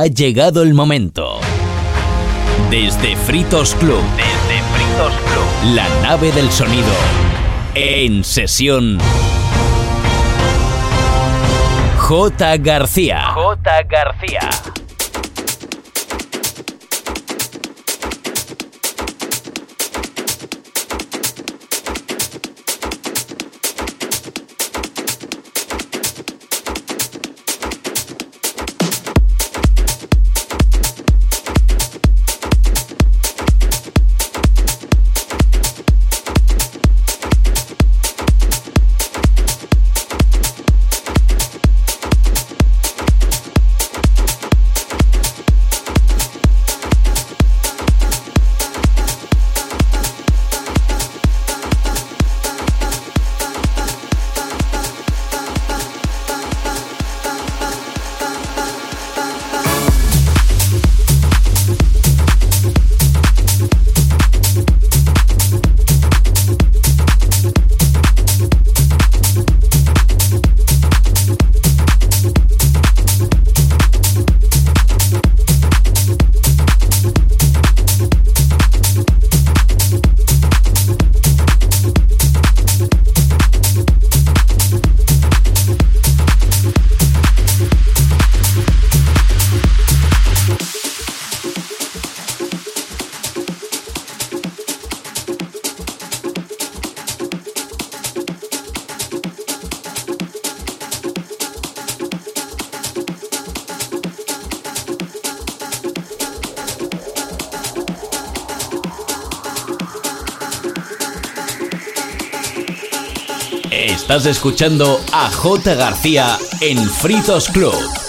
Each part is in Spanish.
Ha llegado el momento. Desde Fritos Club. Desde Fritos Club. La nave del sonido. En sesión. J. García. J. García. Estás escuchando a J. García en Fritos Club.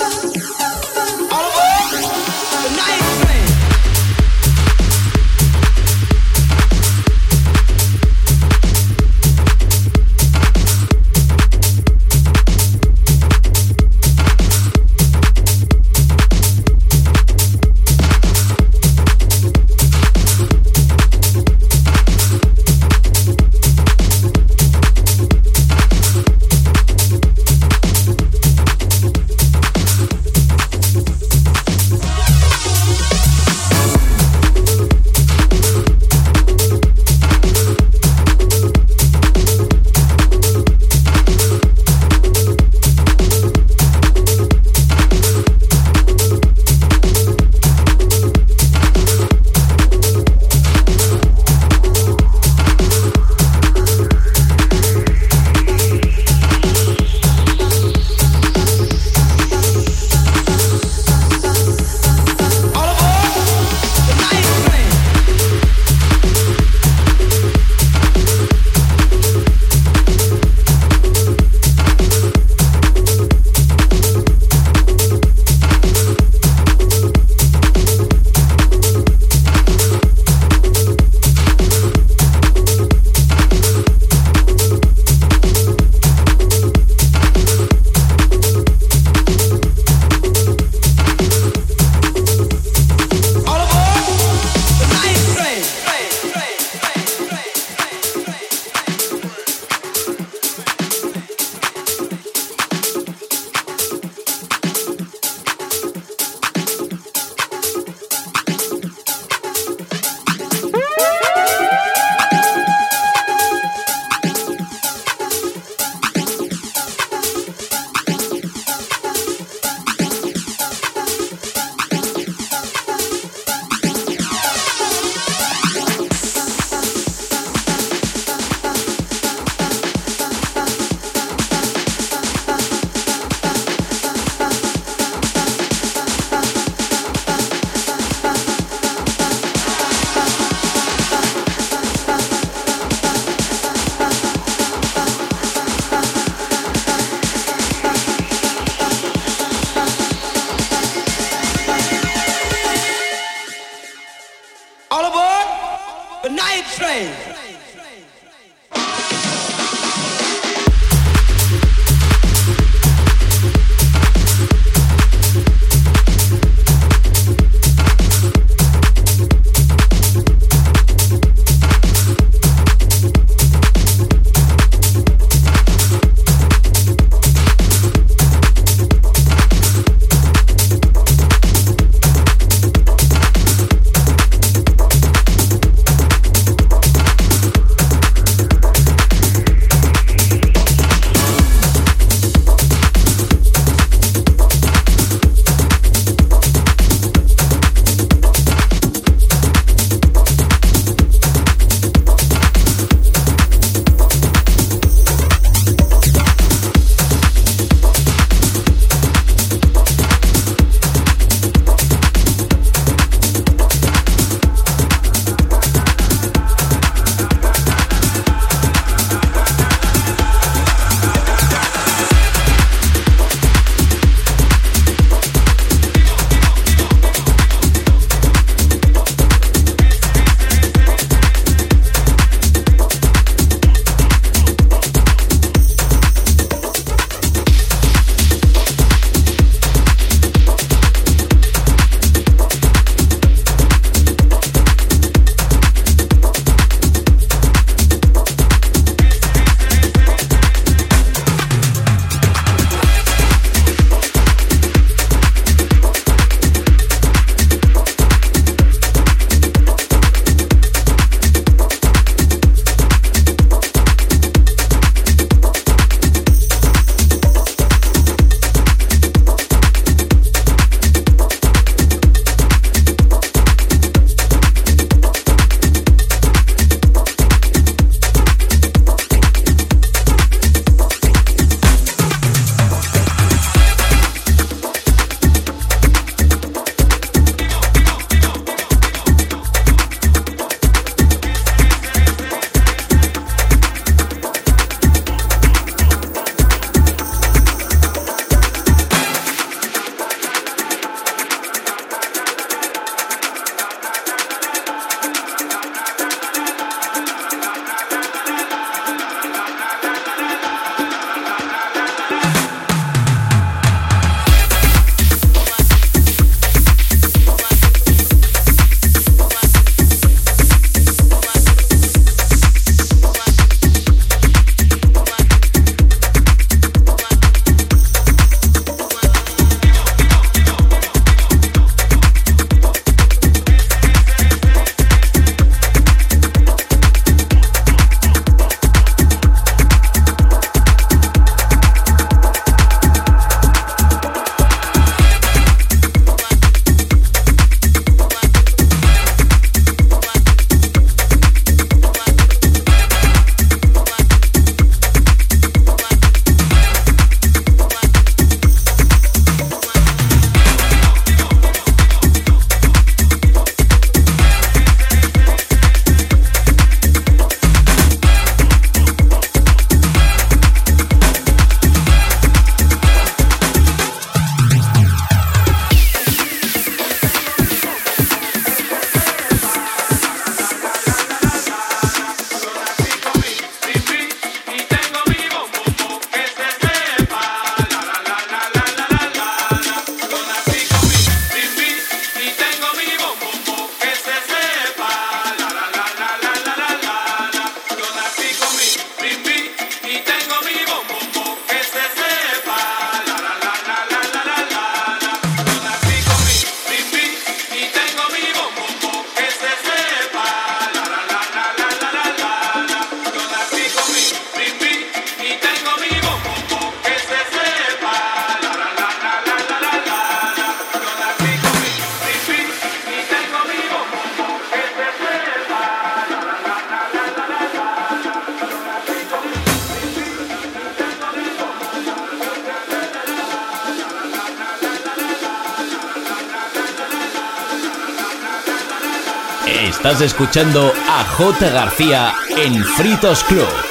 Escuchando a J. García en Fritos Club.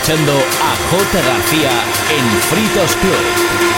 Escuchando a J. García en Fritos Club.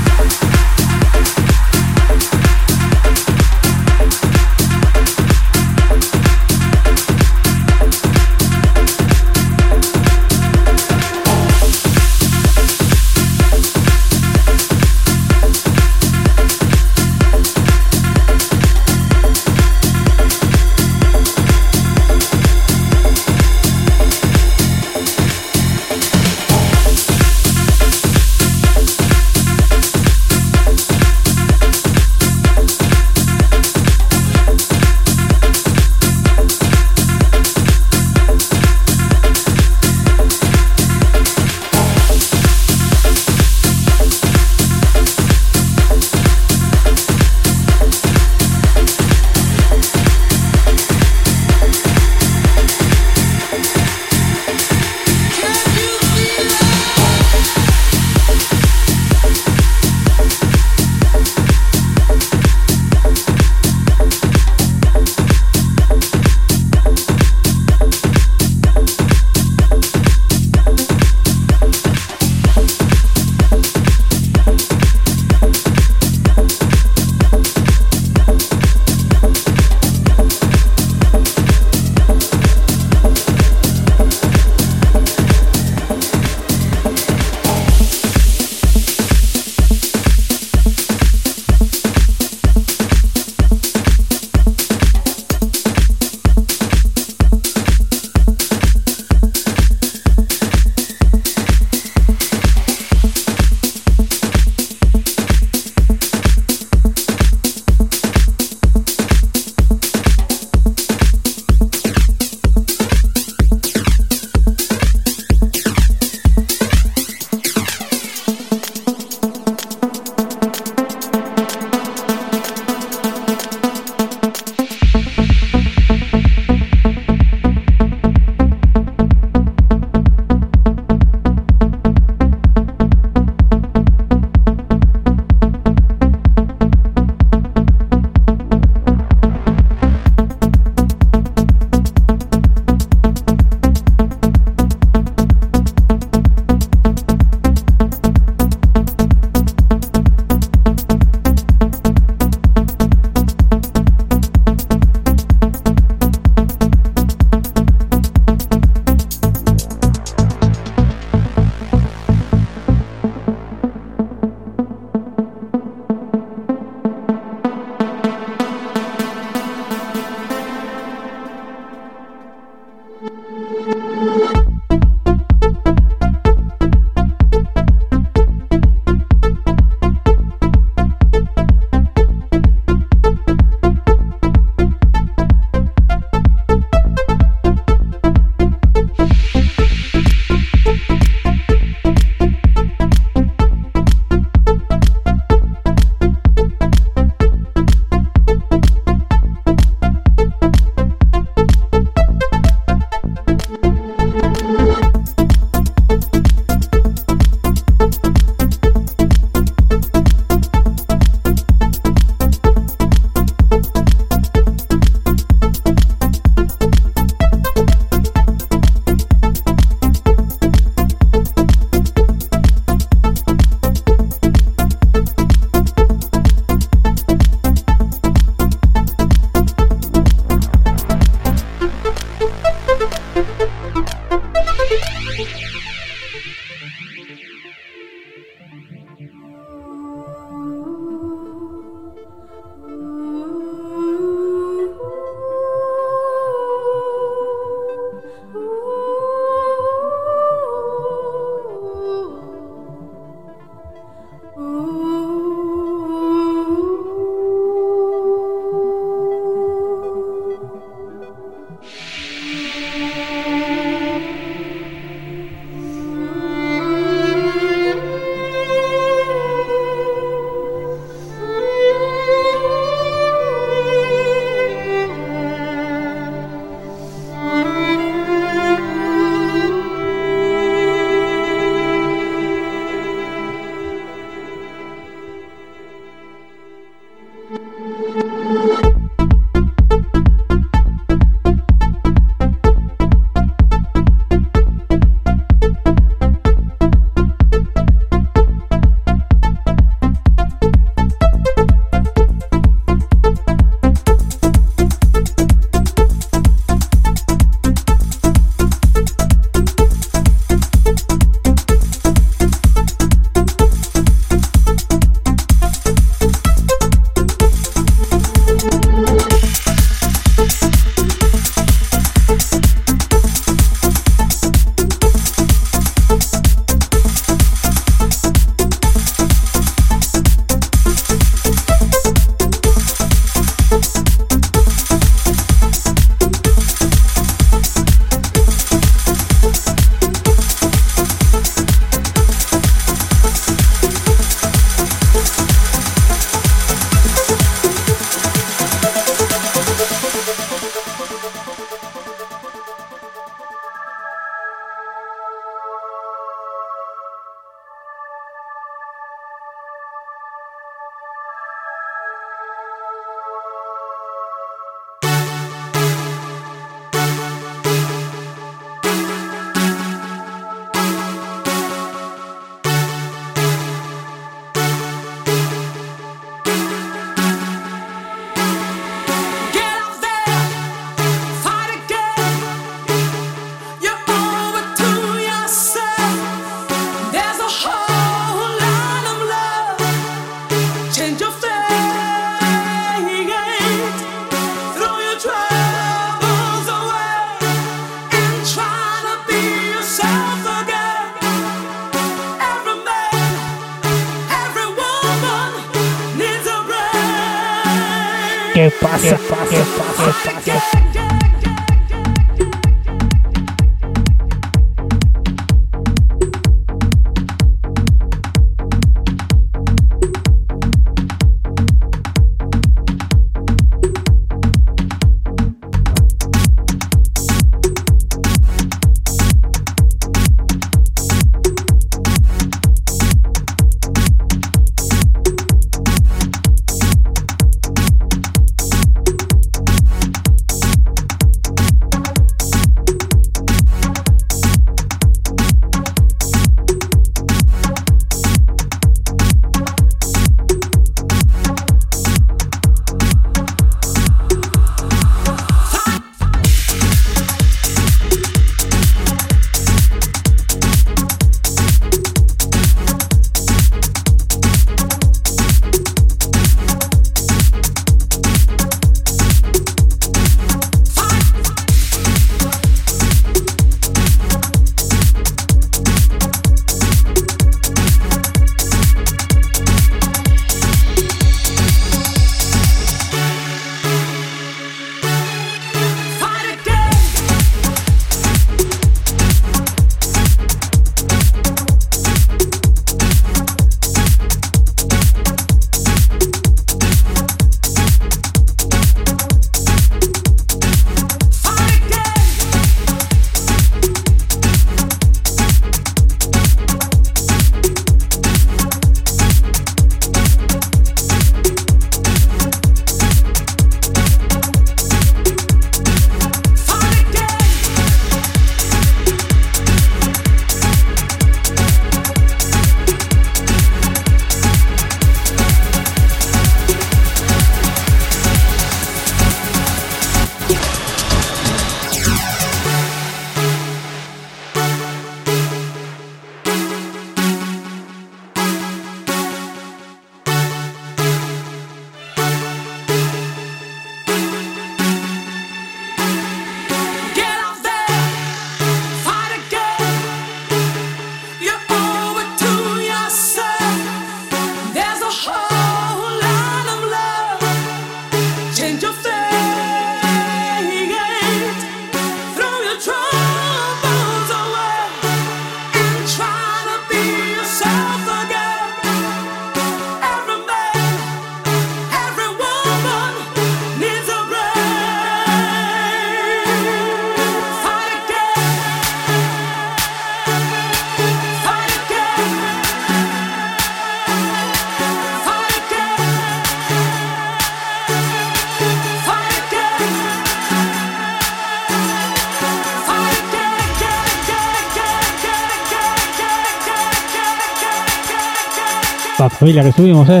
Familia que subimos, ¿eh?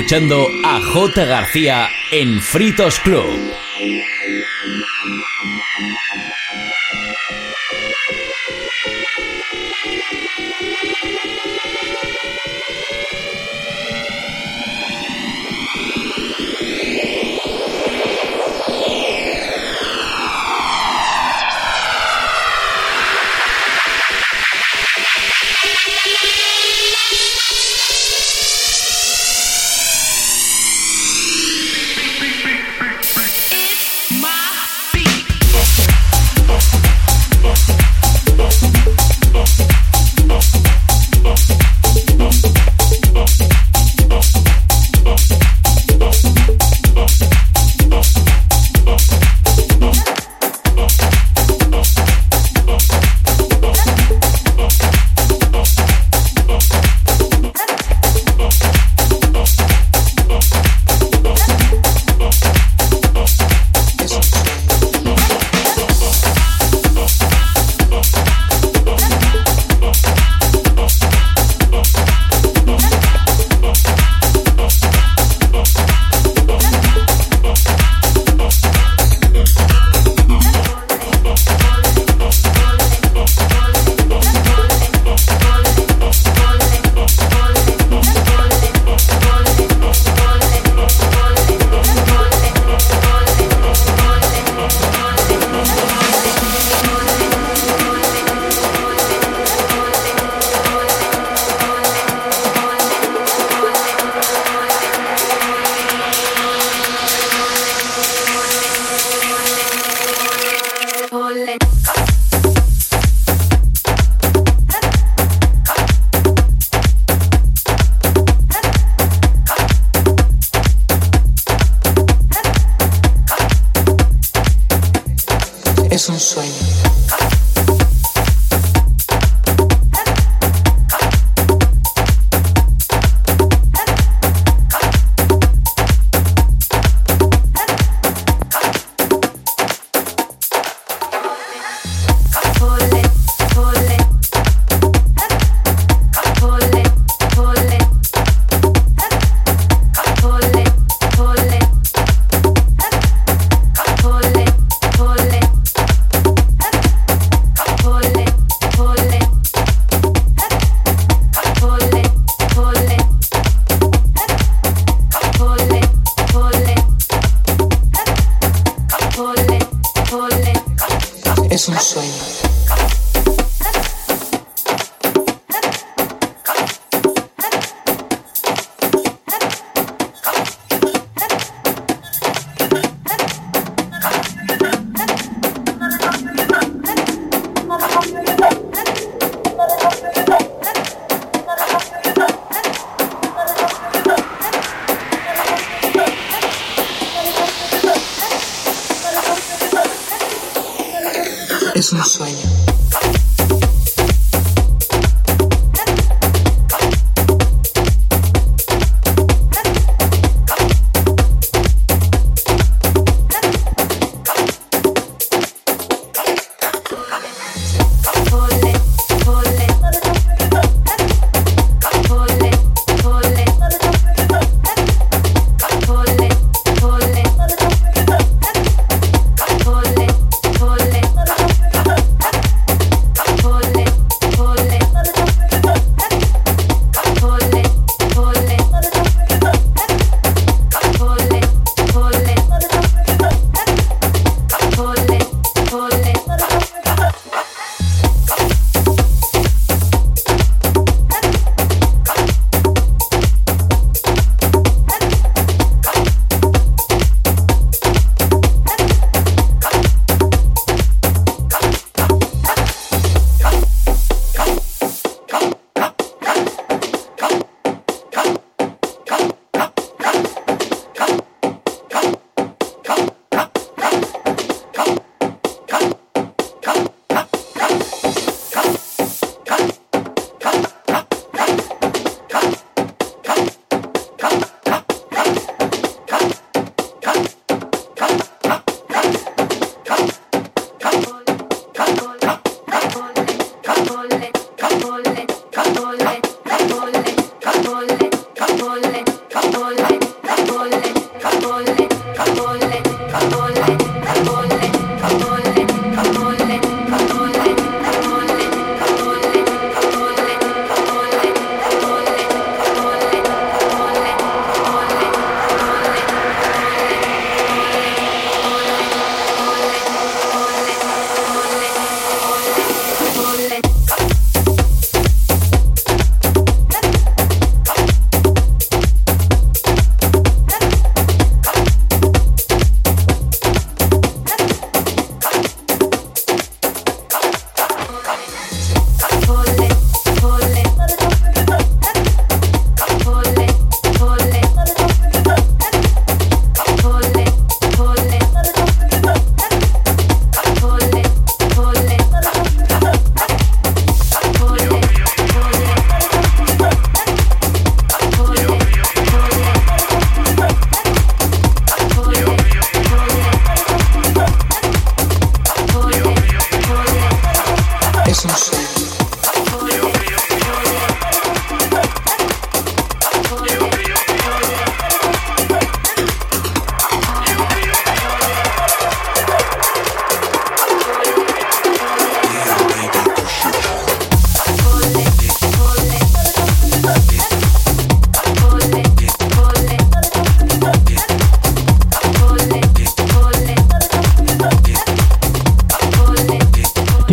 Escuchando a J. García en Fritos Club.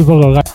Estoy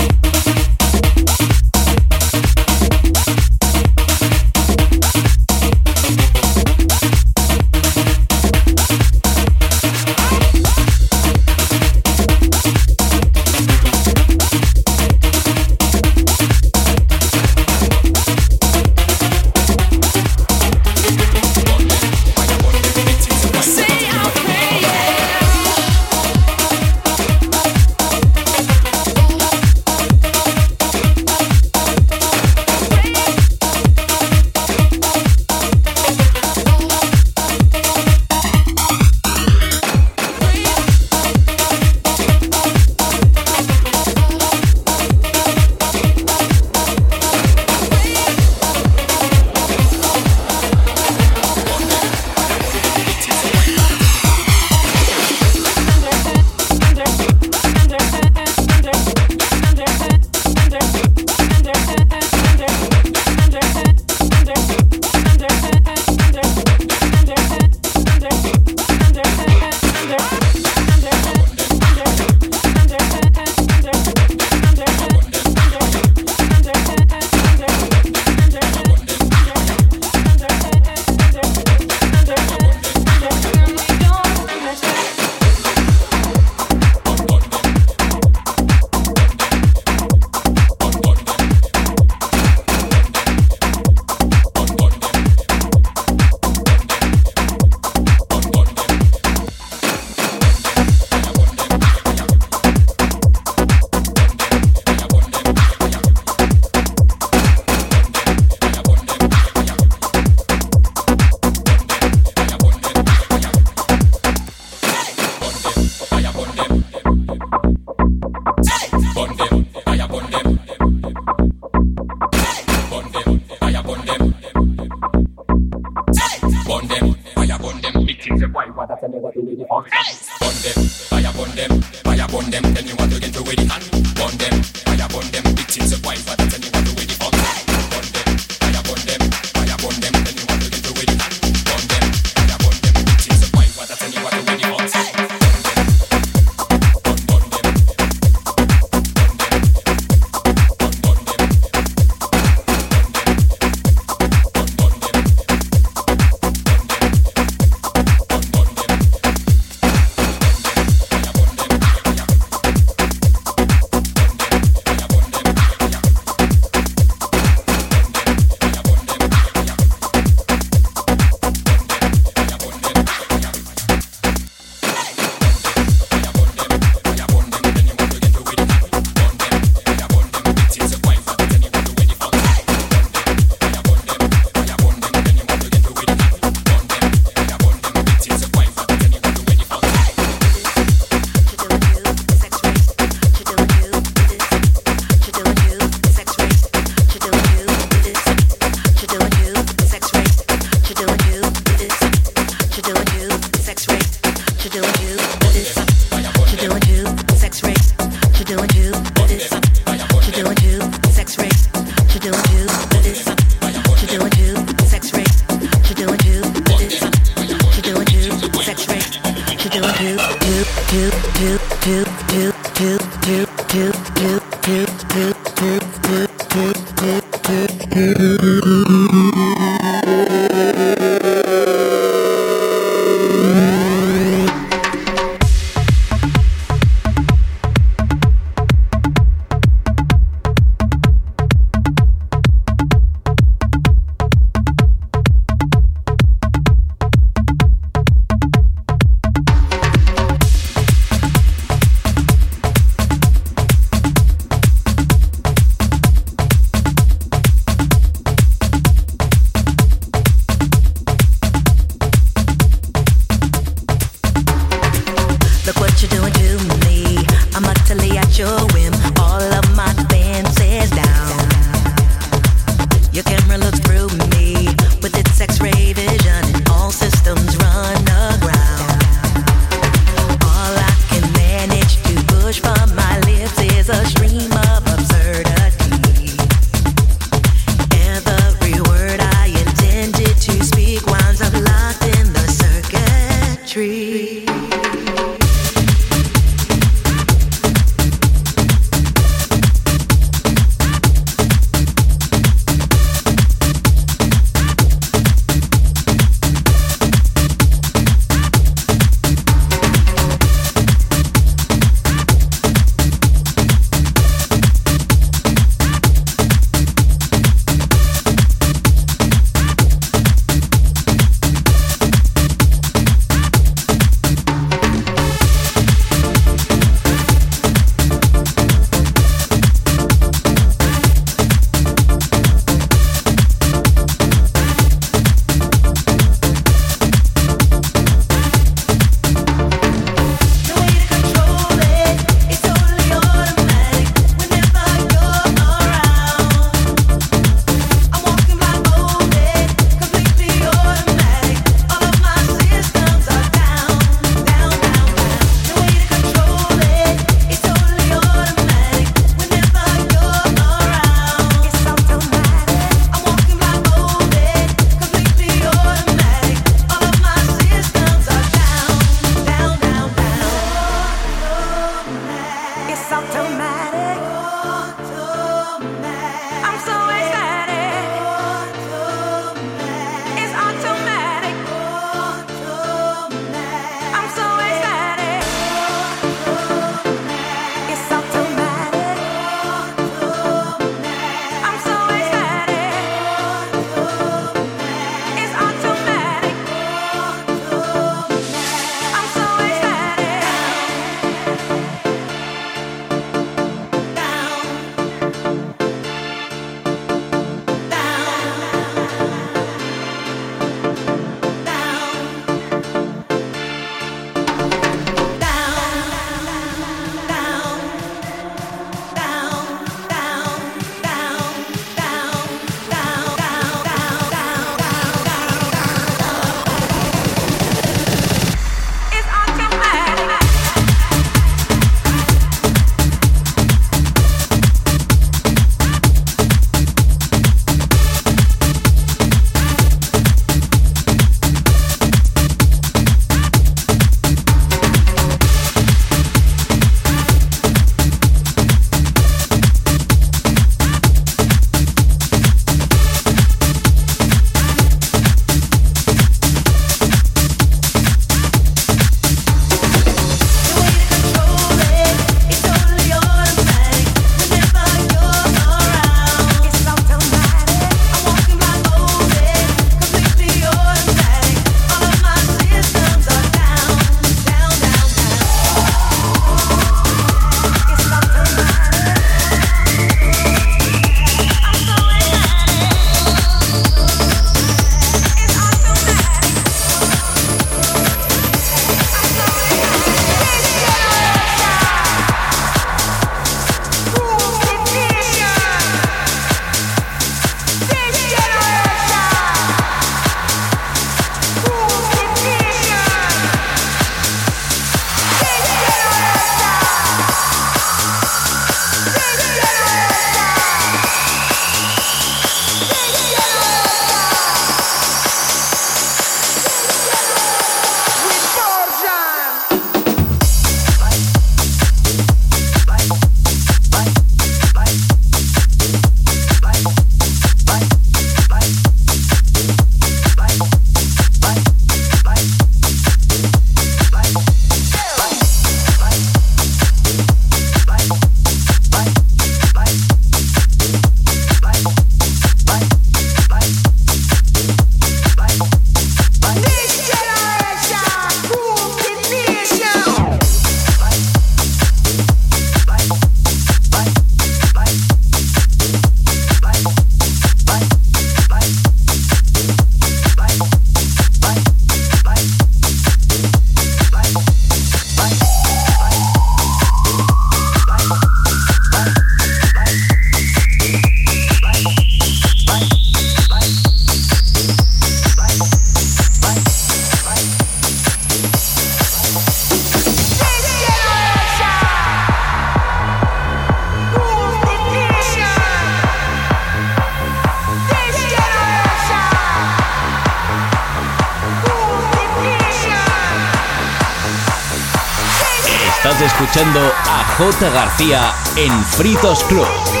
J. García en Fritos Club.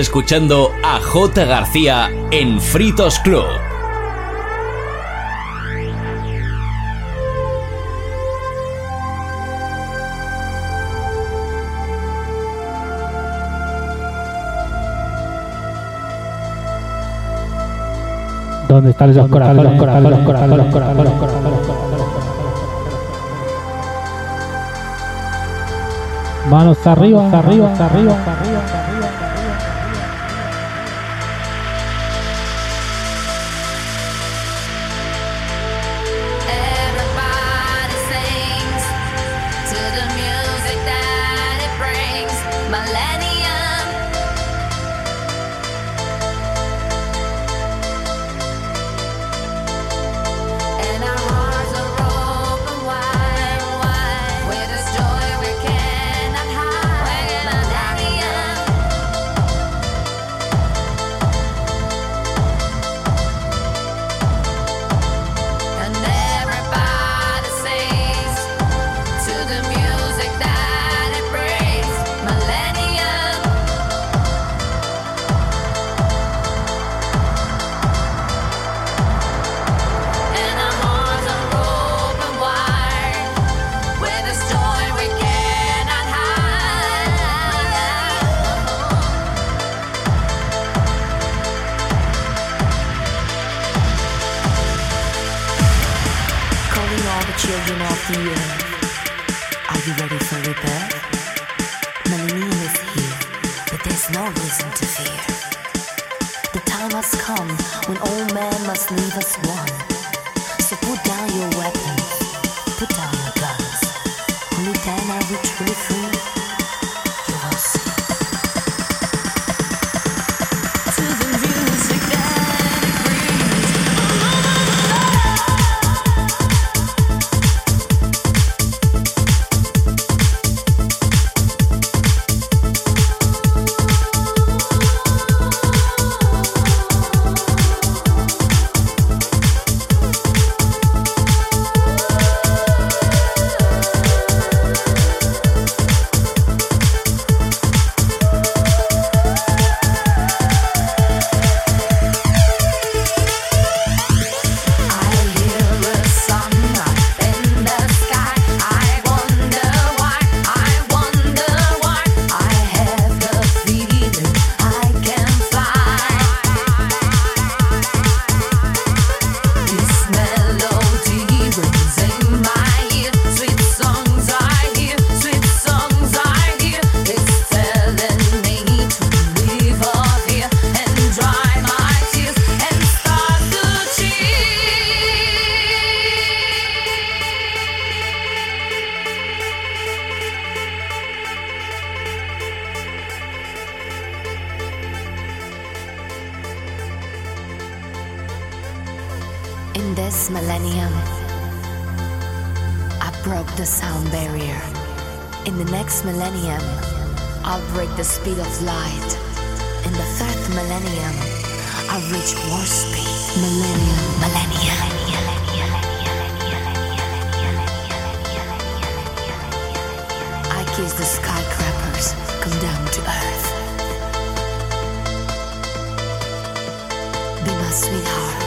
Escuchando a J. García en Fritos Club. ¿Dónde están esos corazones? corazones, corazones, corazones, Manos arriba, arriba, arriba, arriba. sees the skyscrapers come down to earth. Be my sweetheart.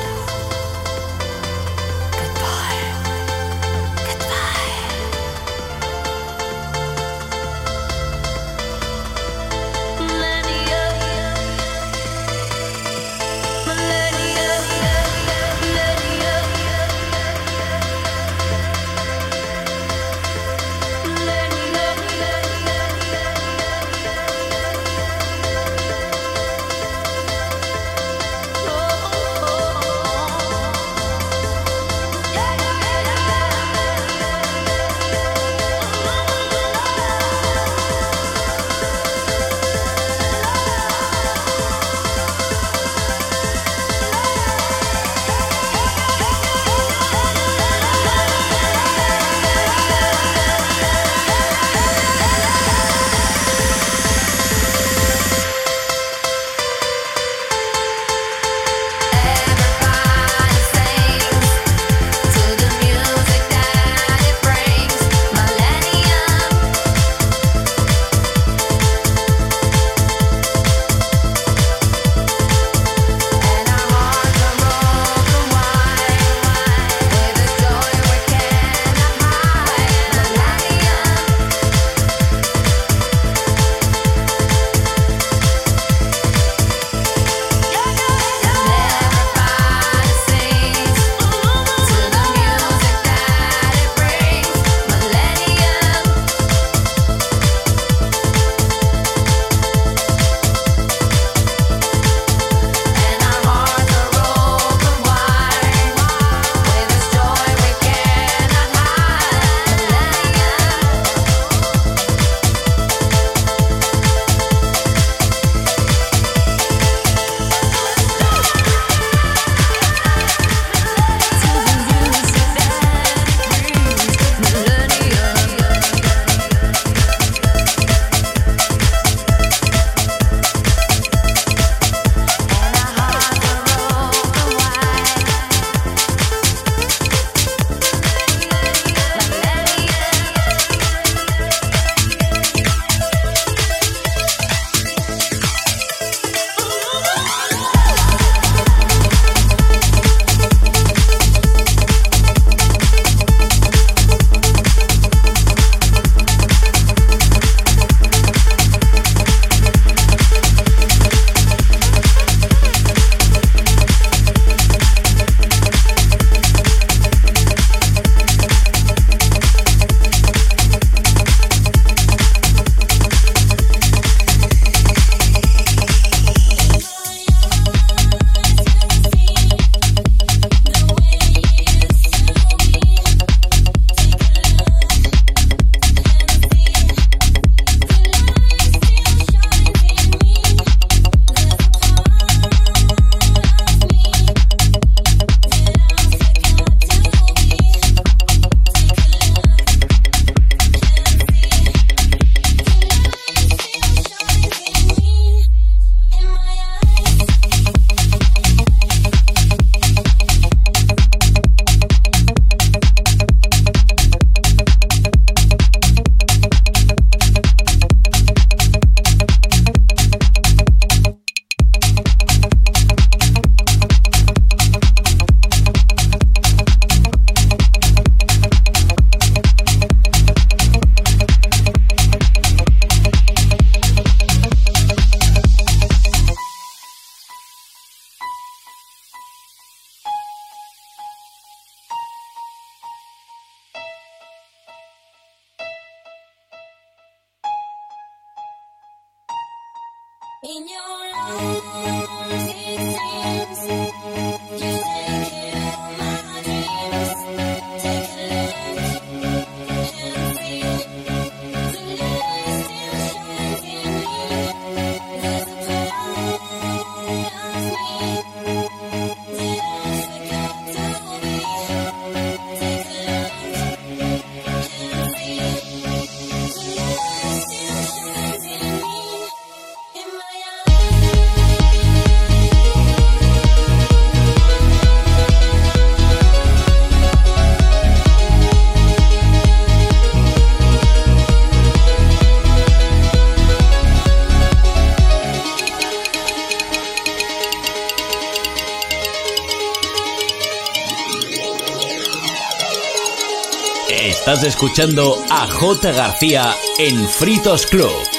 Escuchando a J. García en Fritos Club.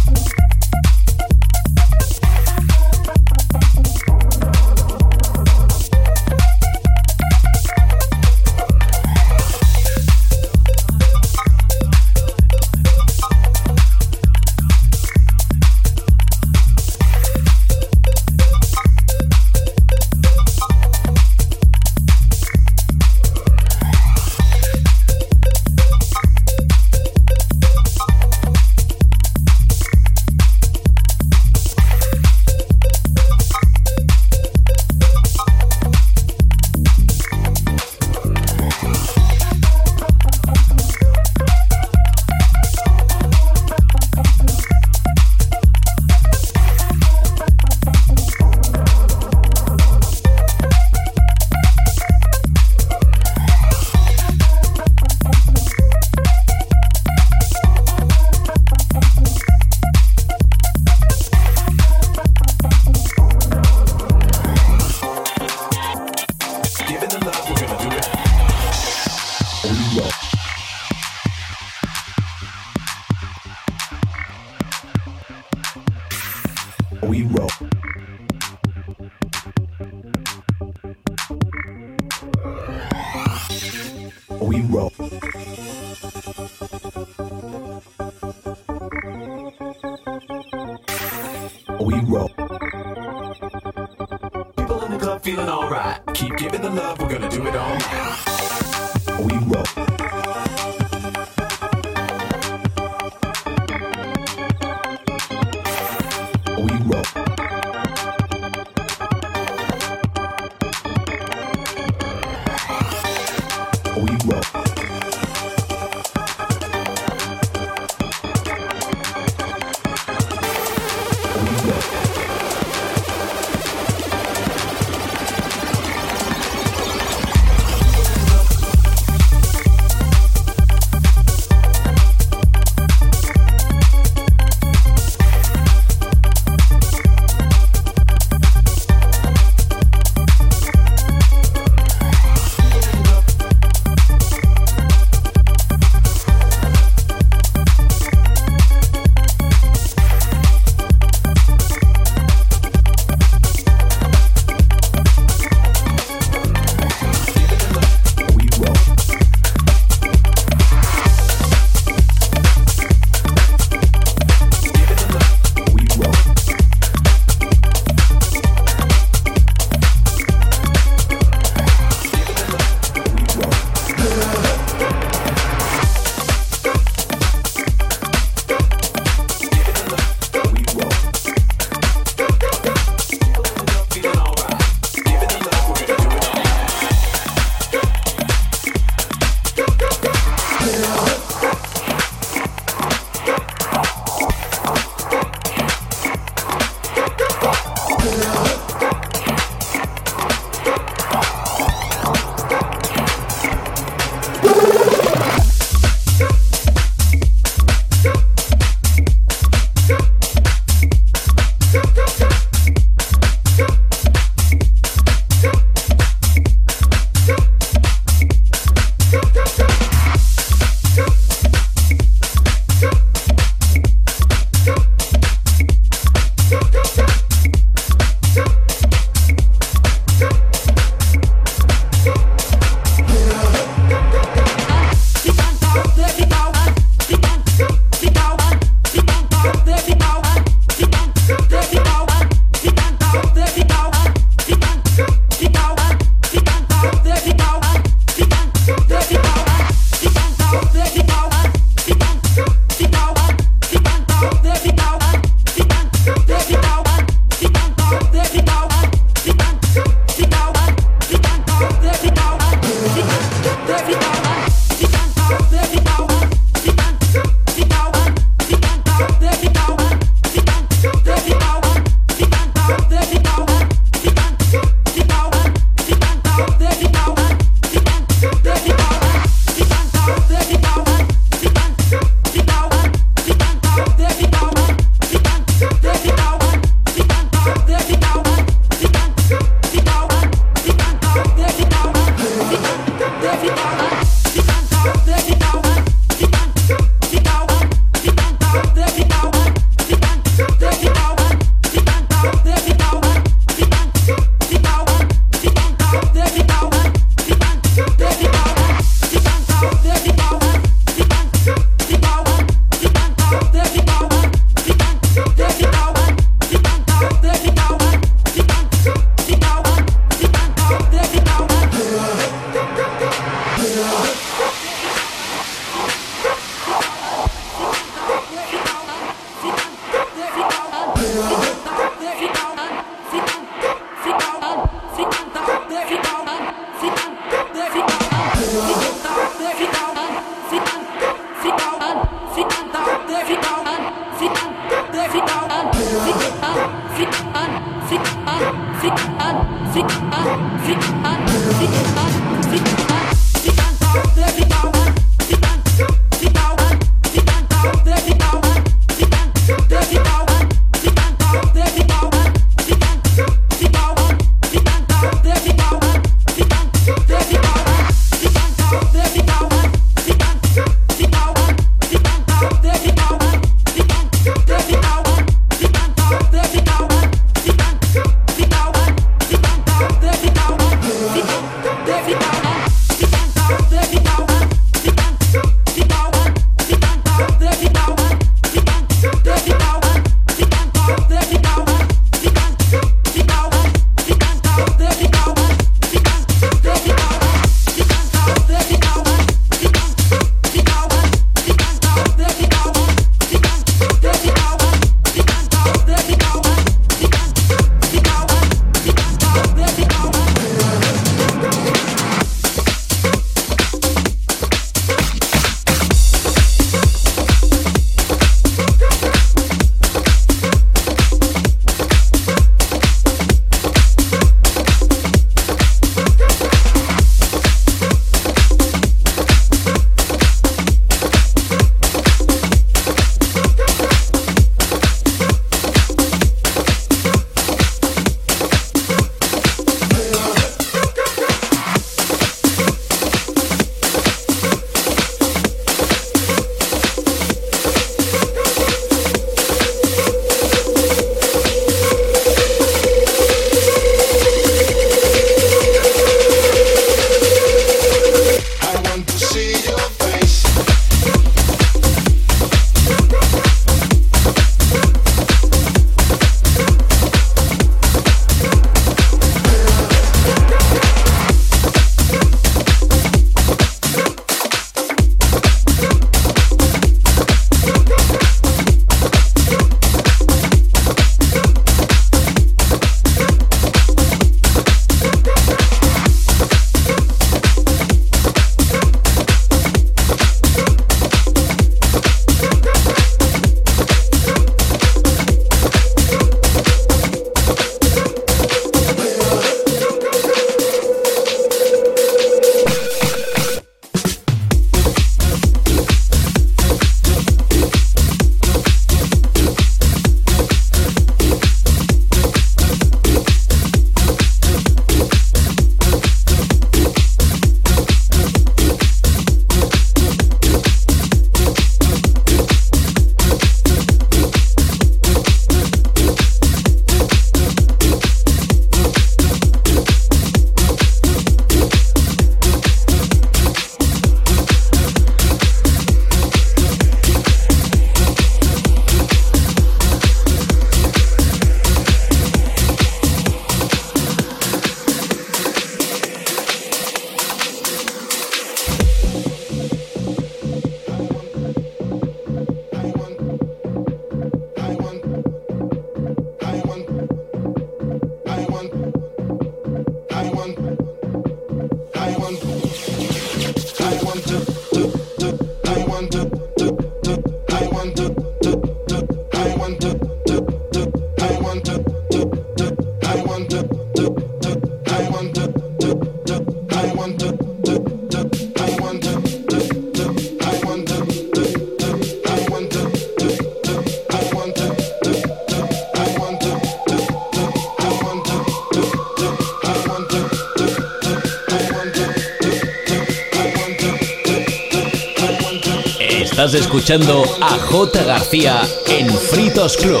Estás escuchando a J. García en Fritos Club.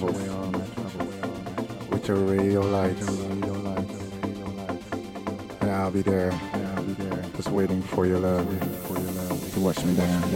with your radio lights. And I'll be there, just waiting for your love. To watch me down.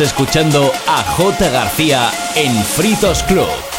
Escuchando a J. García en Fritos Club.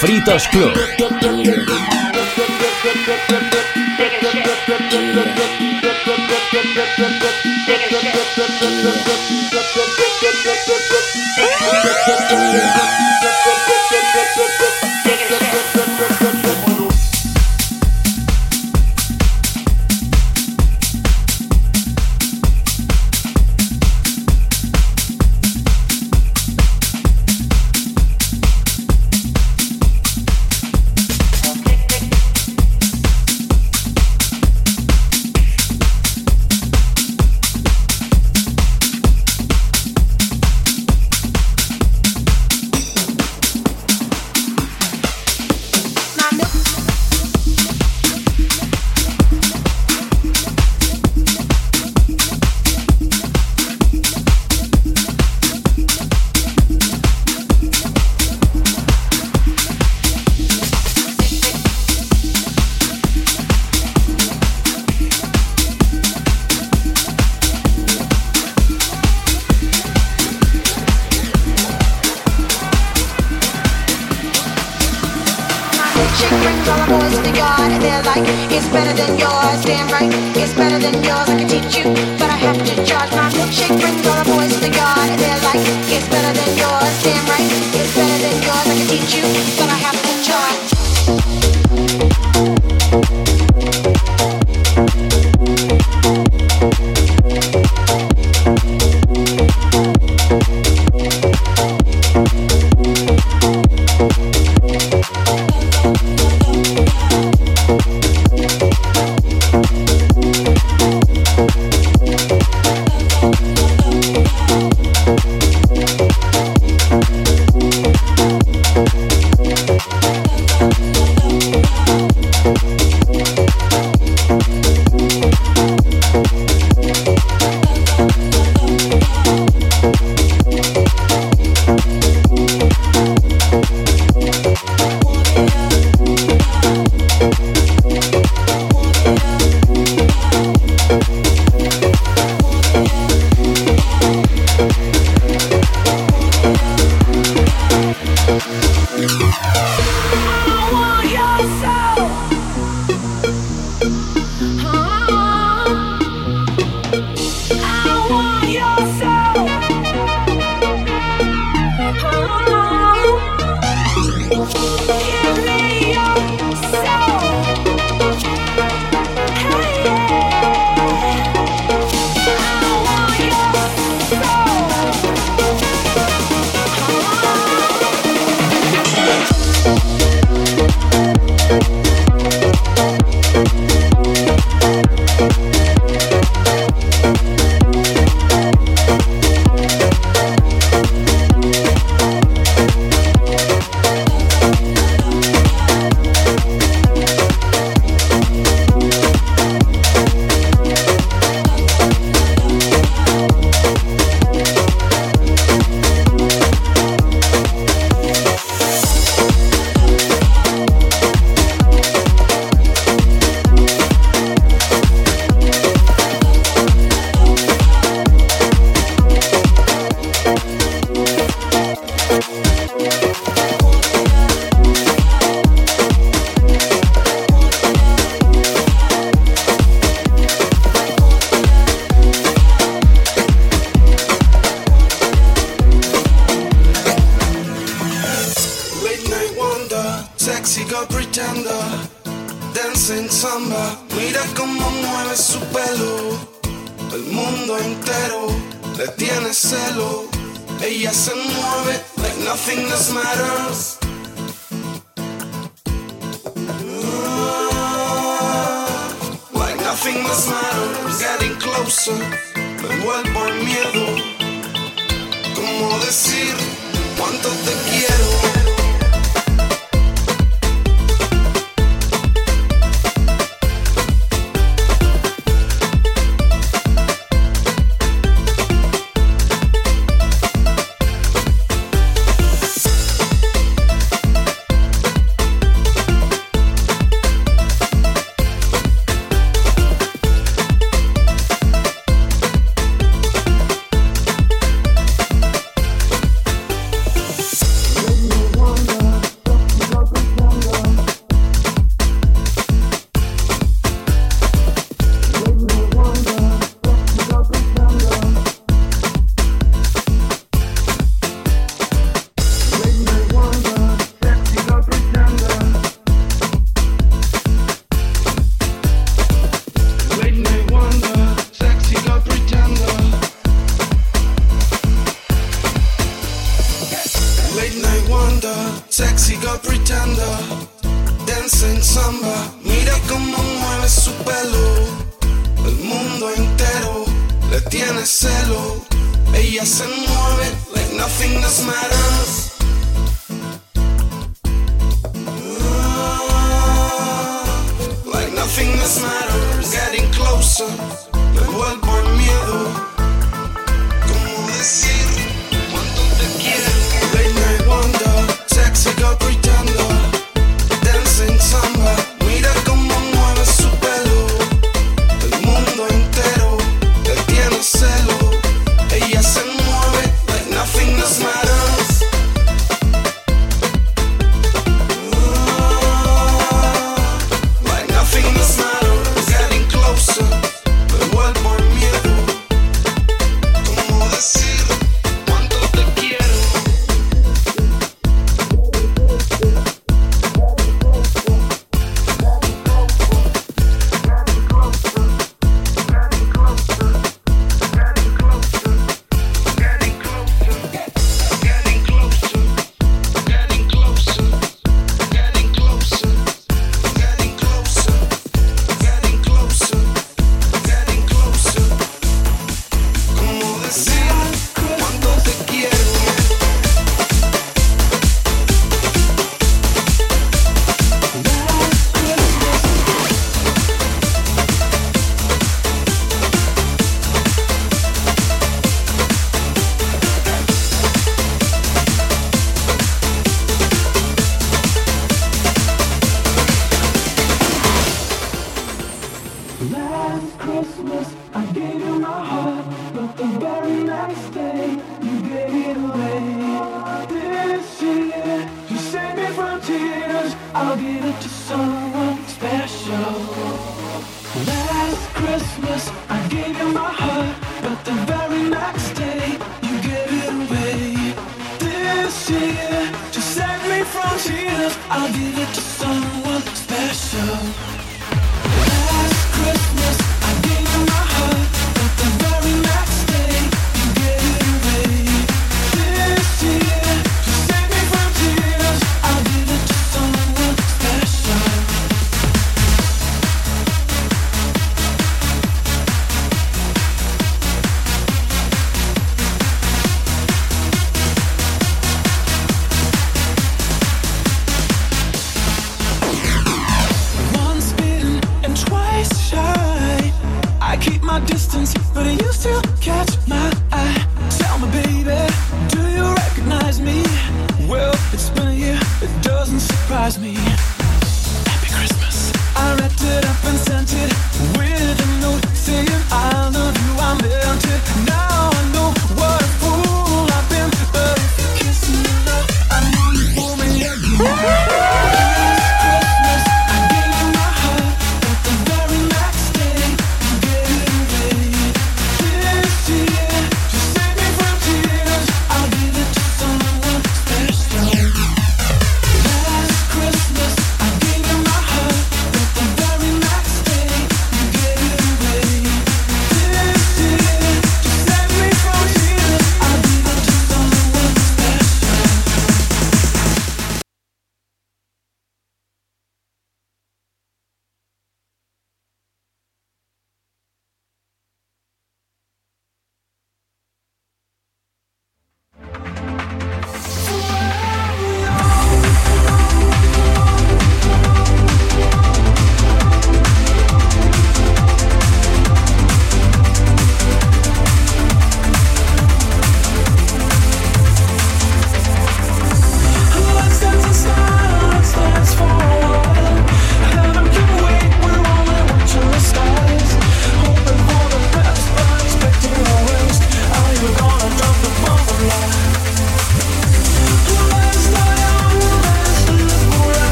En Fritos Club.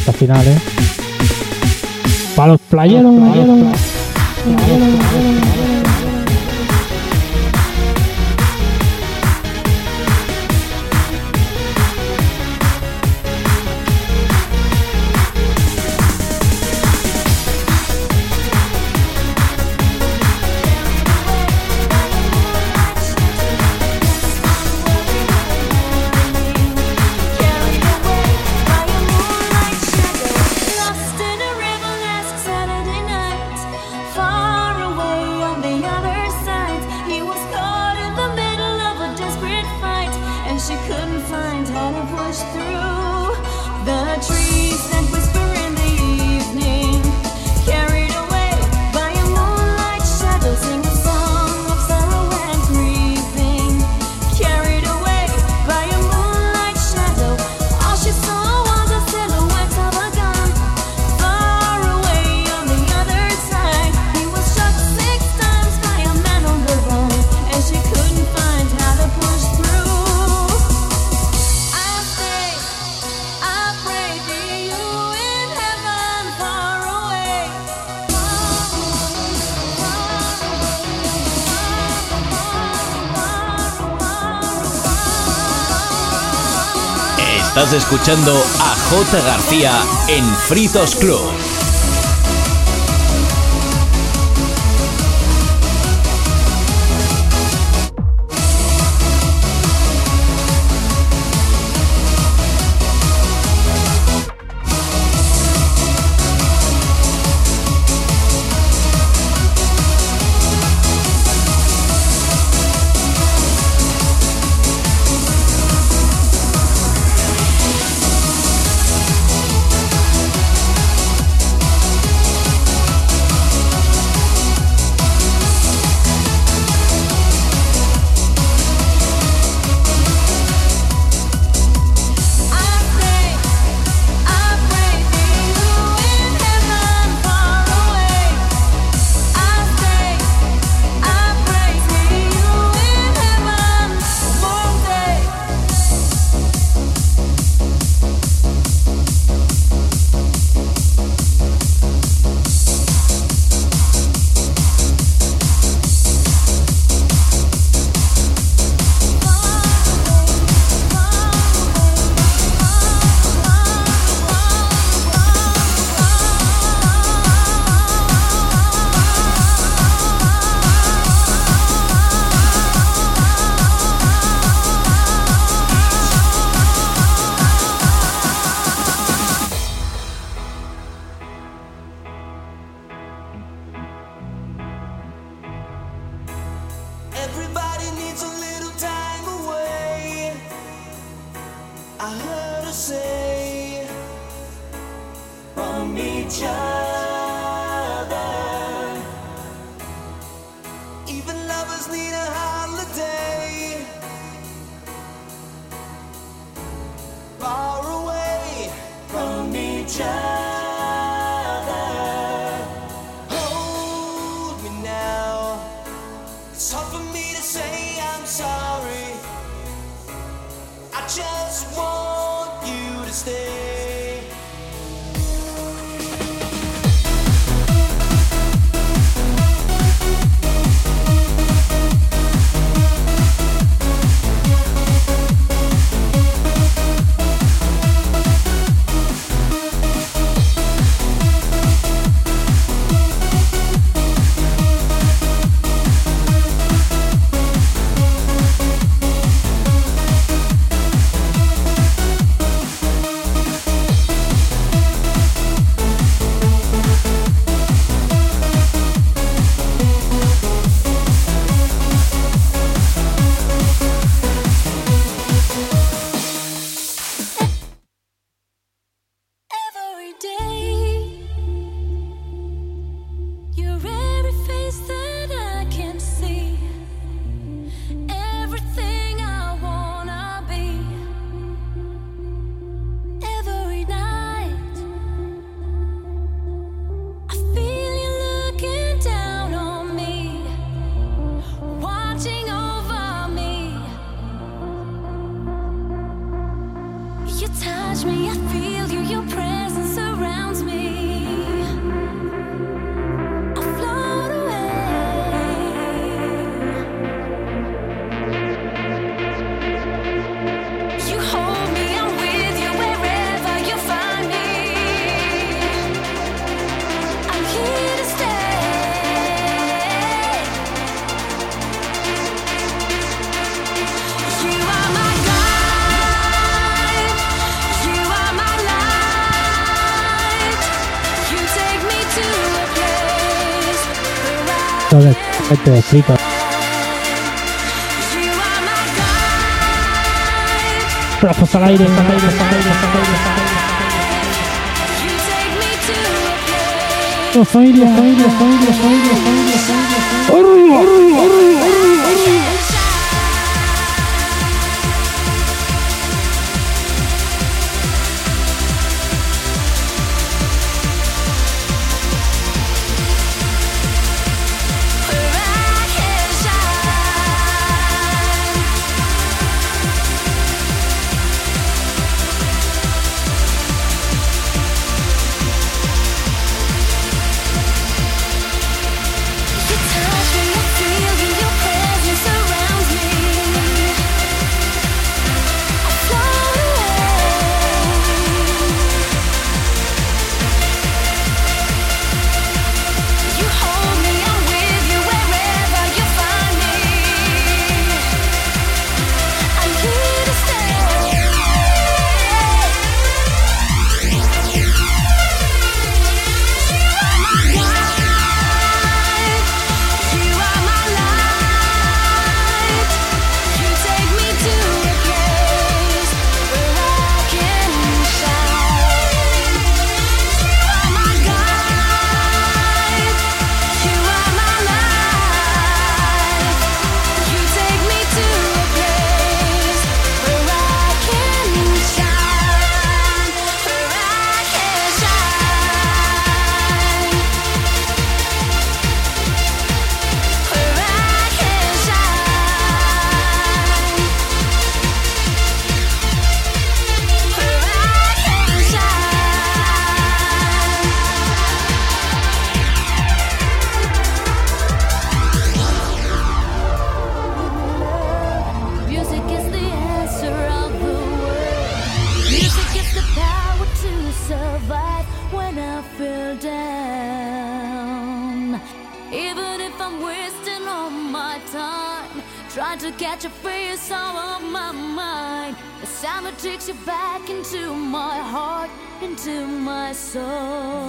rectas finales. Para los playeros, playeros. escuchando a J. García en Fritos Club. fritos. Brazos al aire, al aire, al aire, al aire. To my soul.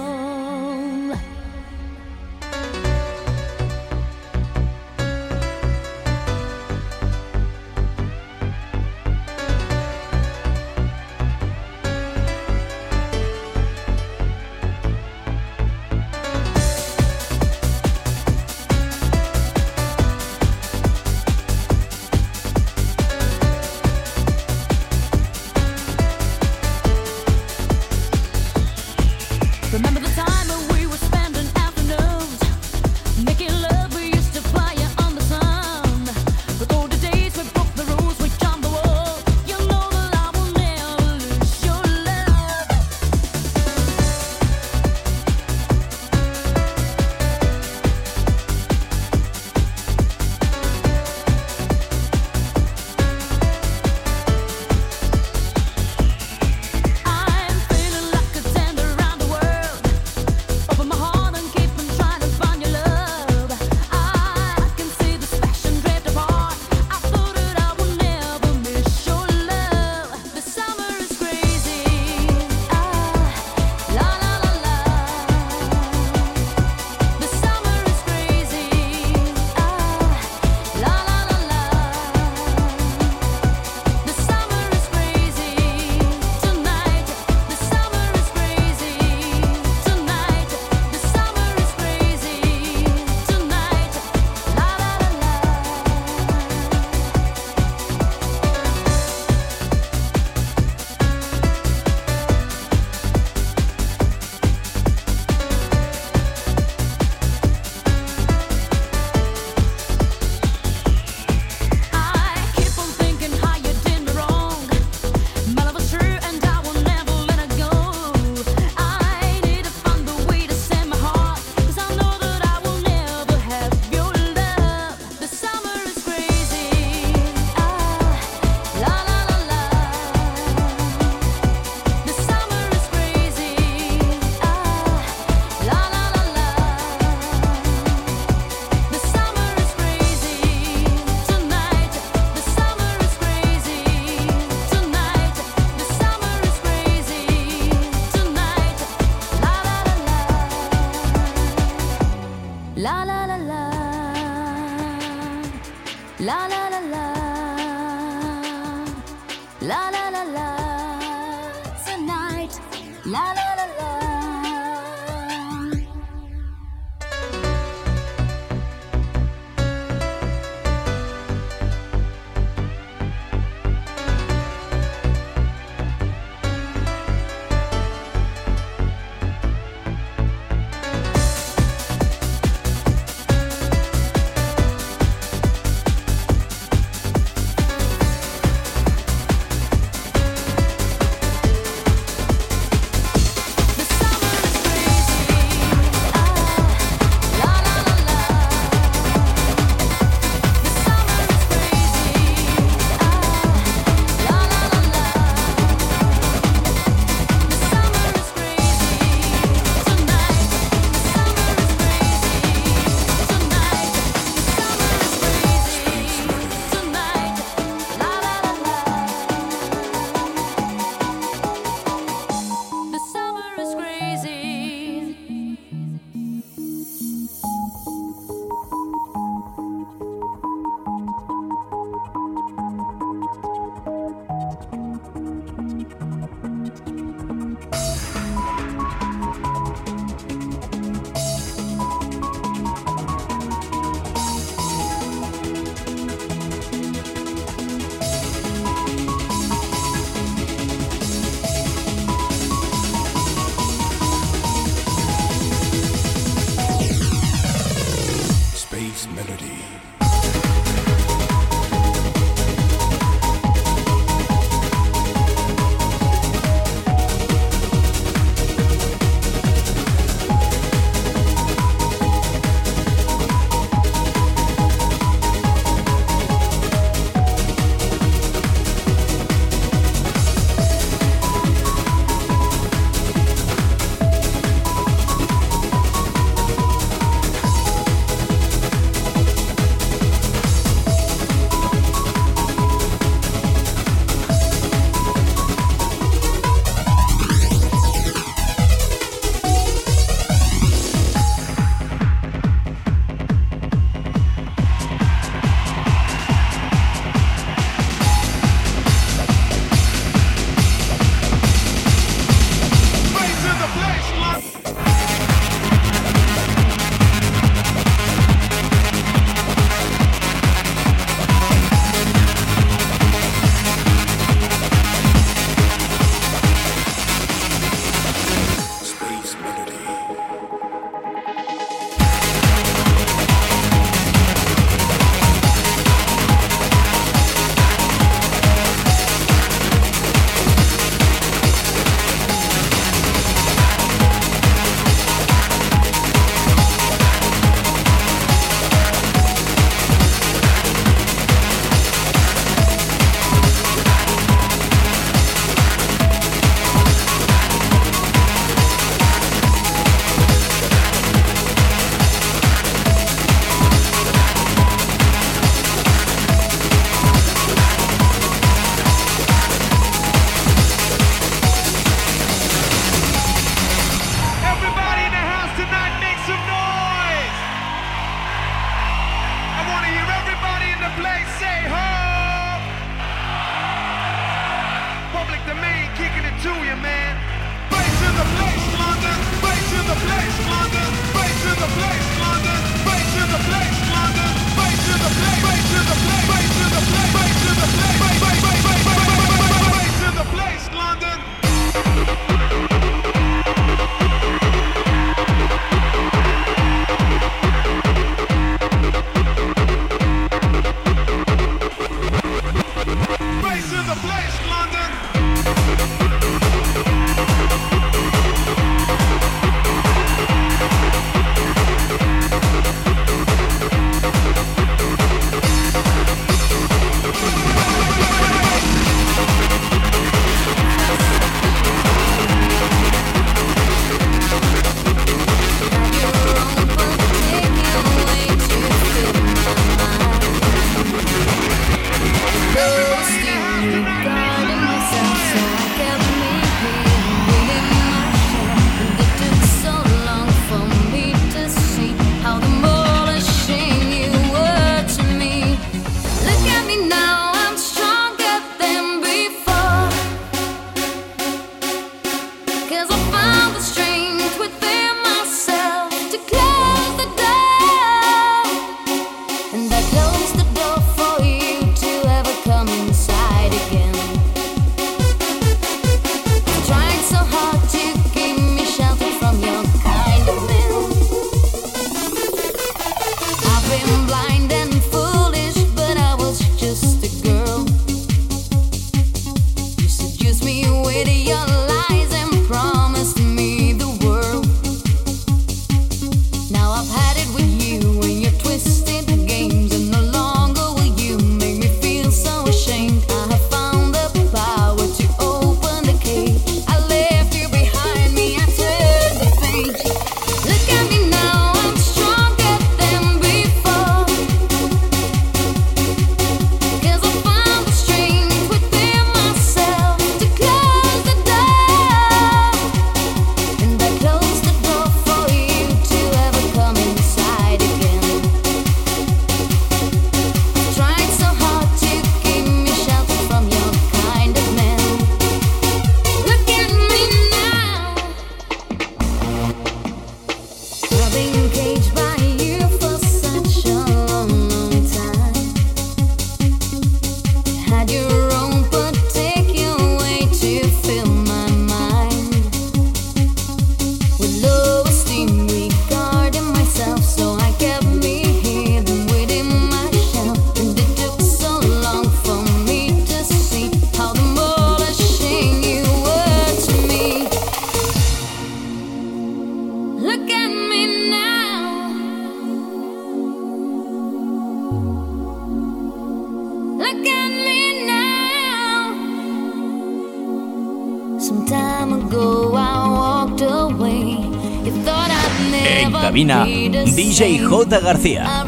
García.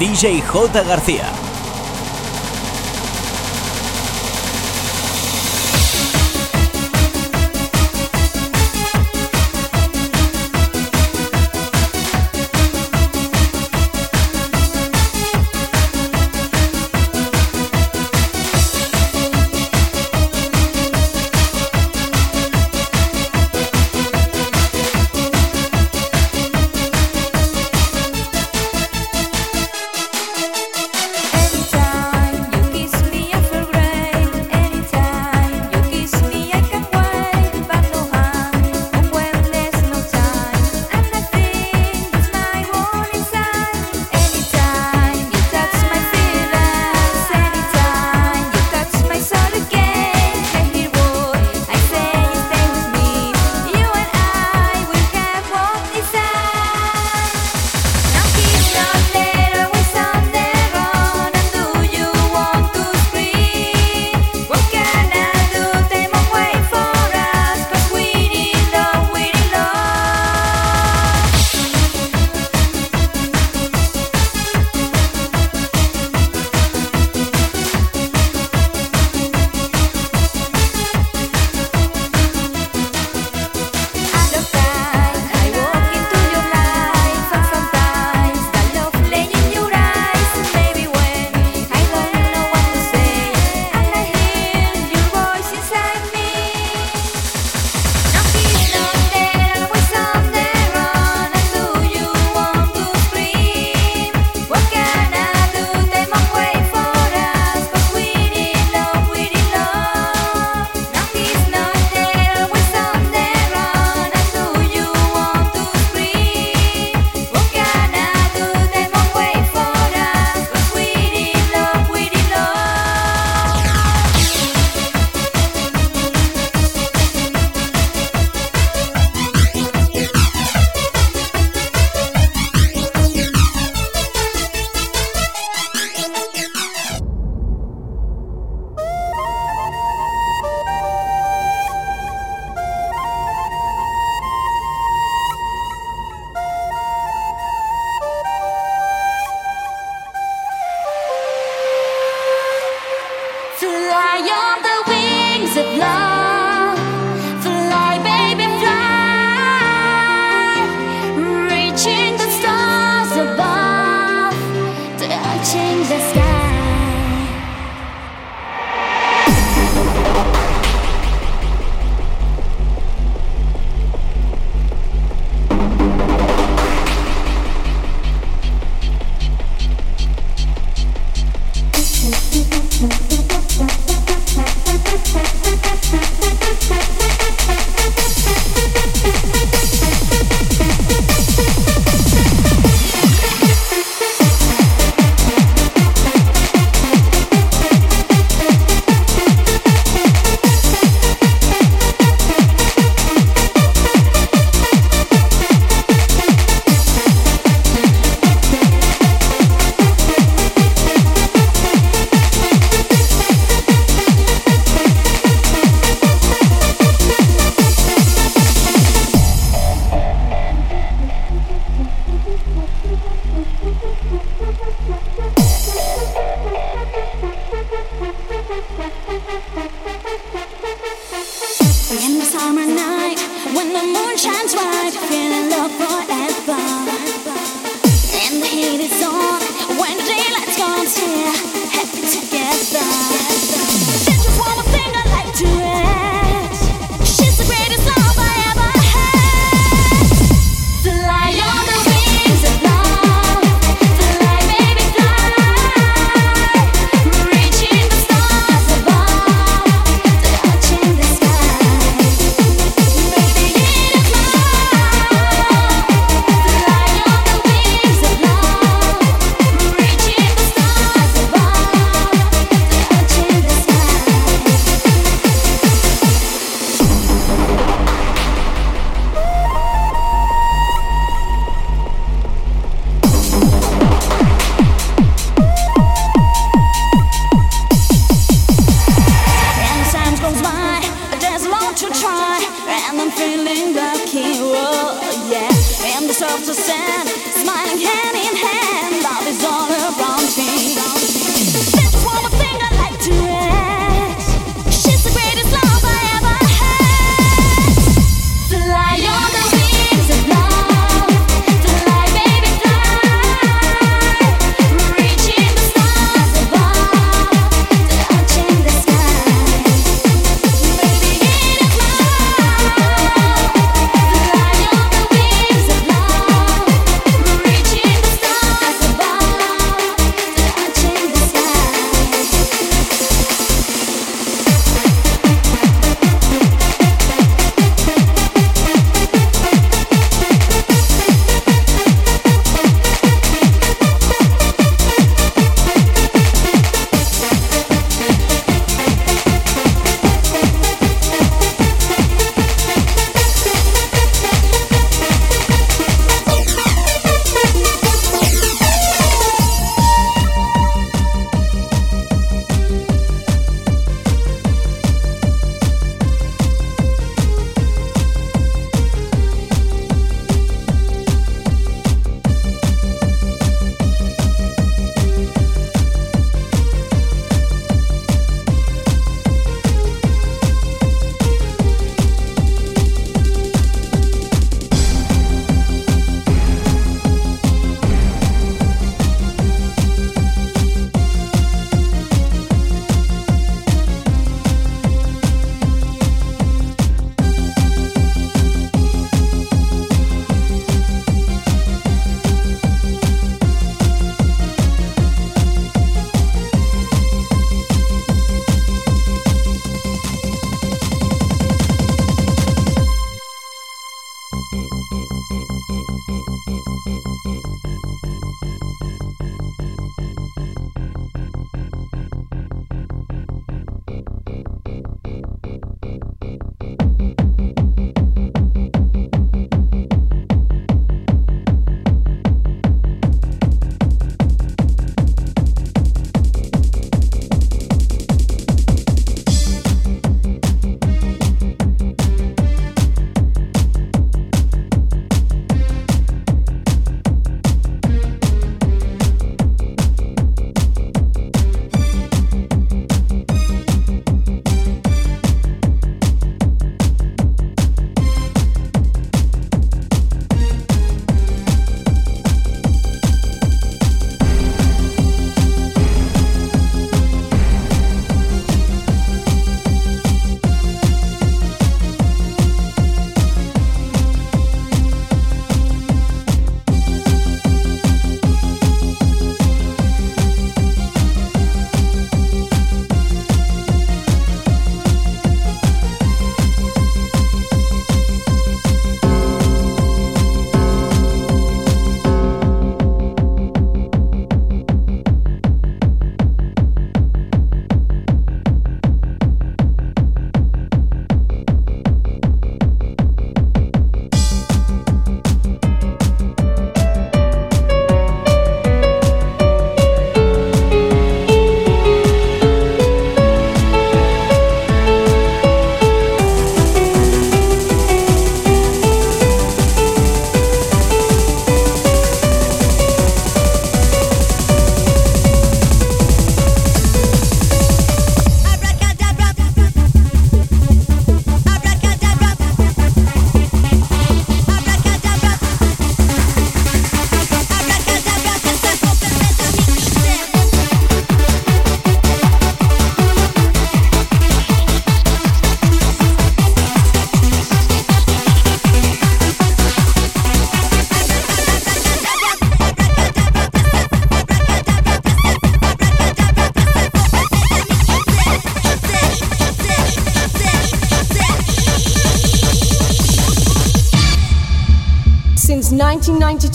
DJ J. García.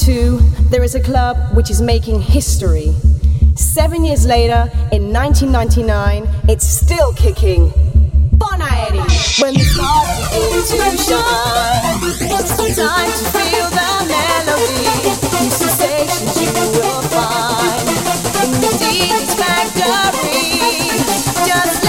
1992, there is a club which is making history. Seven years later, in 1999, it's still kicking. Bon Bonaeri! When the heart begins to it's the time to feel the melody. New sensations you will find in the DJ's factory. Just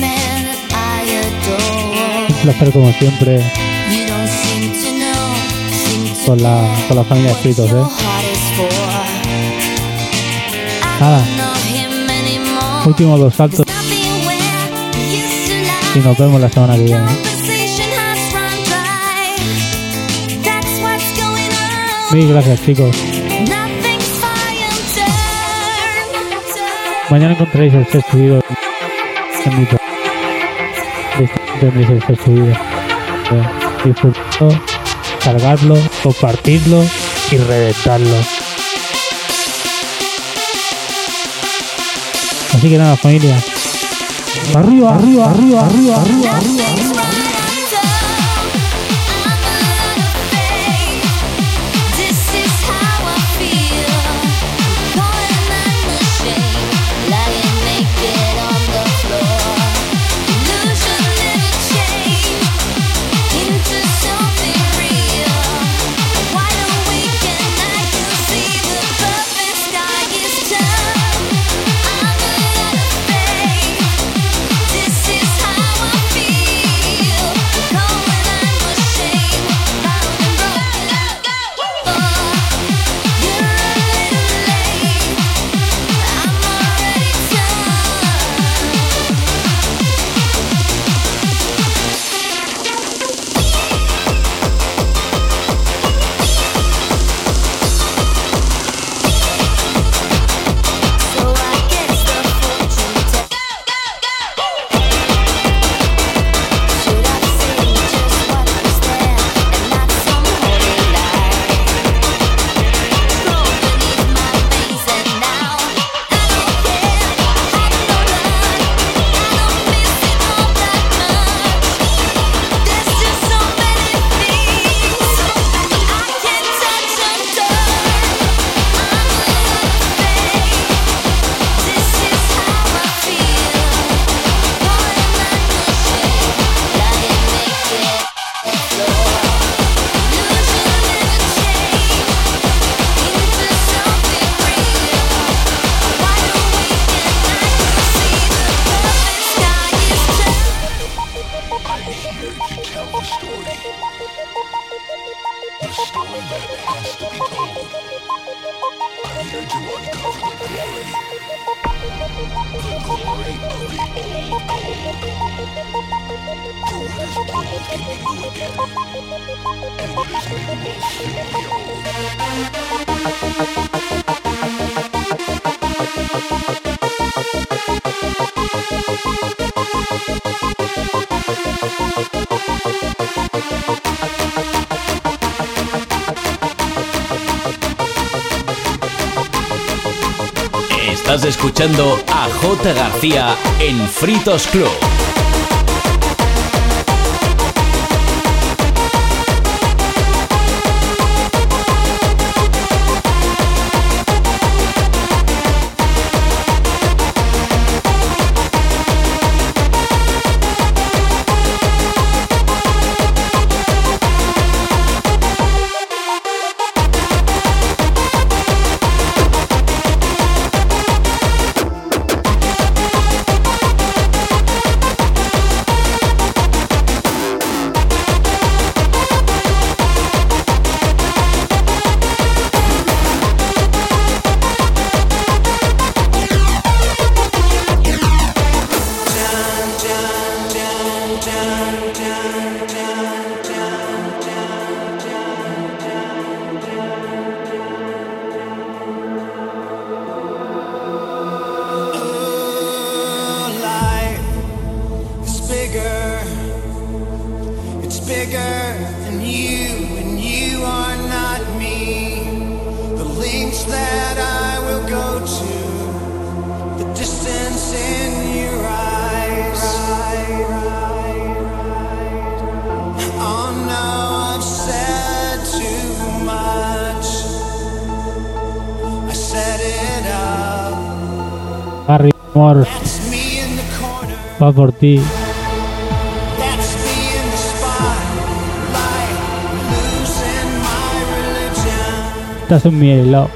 man that I adore. Un placer como siempre. Con la, con la familia de Fritos, ¿eh? Nada, últimos dos saltos. Y nos vemos la semana que viene. Gracias chicos. Mañana encontraréis el set subido en mi Tendréis el set subido. Disfrutadlo, cargadlo, compartidlo y reventarlo. Así que nada, familia. Arriba, arriba, arriba, arriba, arriba, arriba. This a J. García en Fritos Club. me.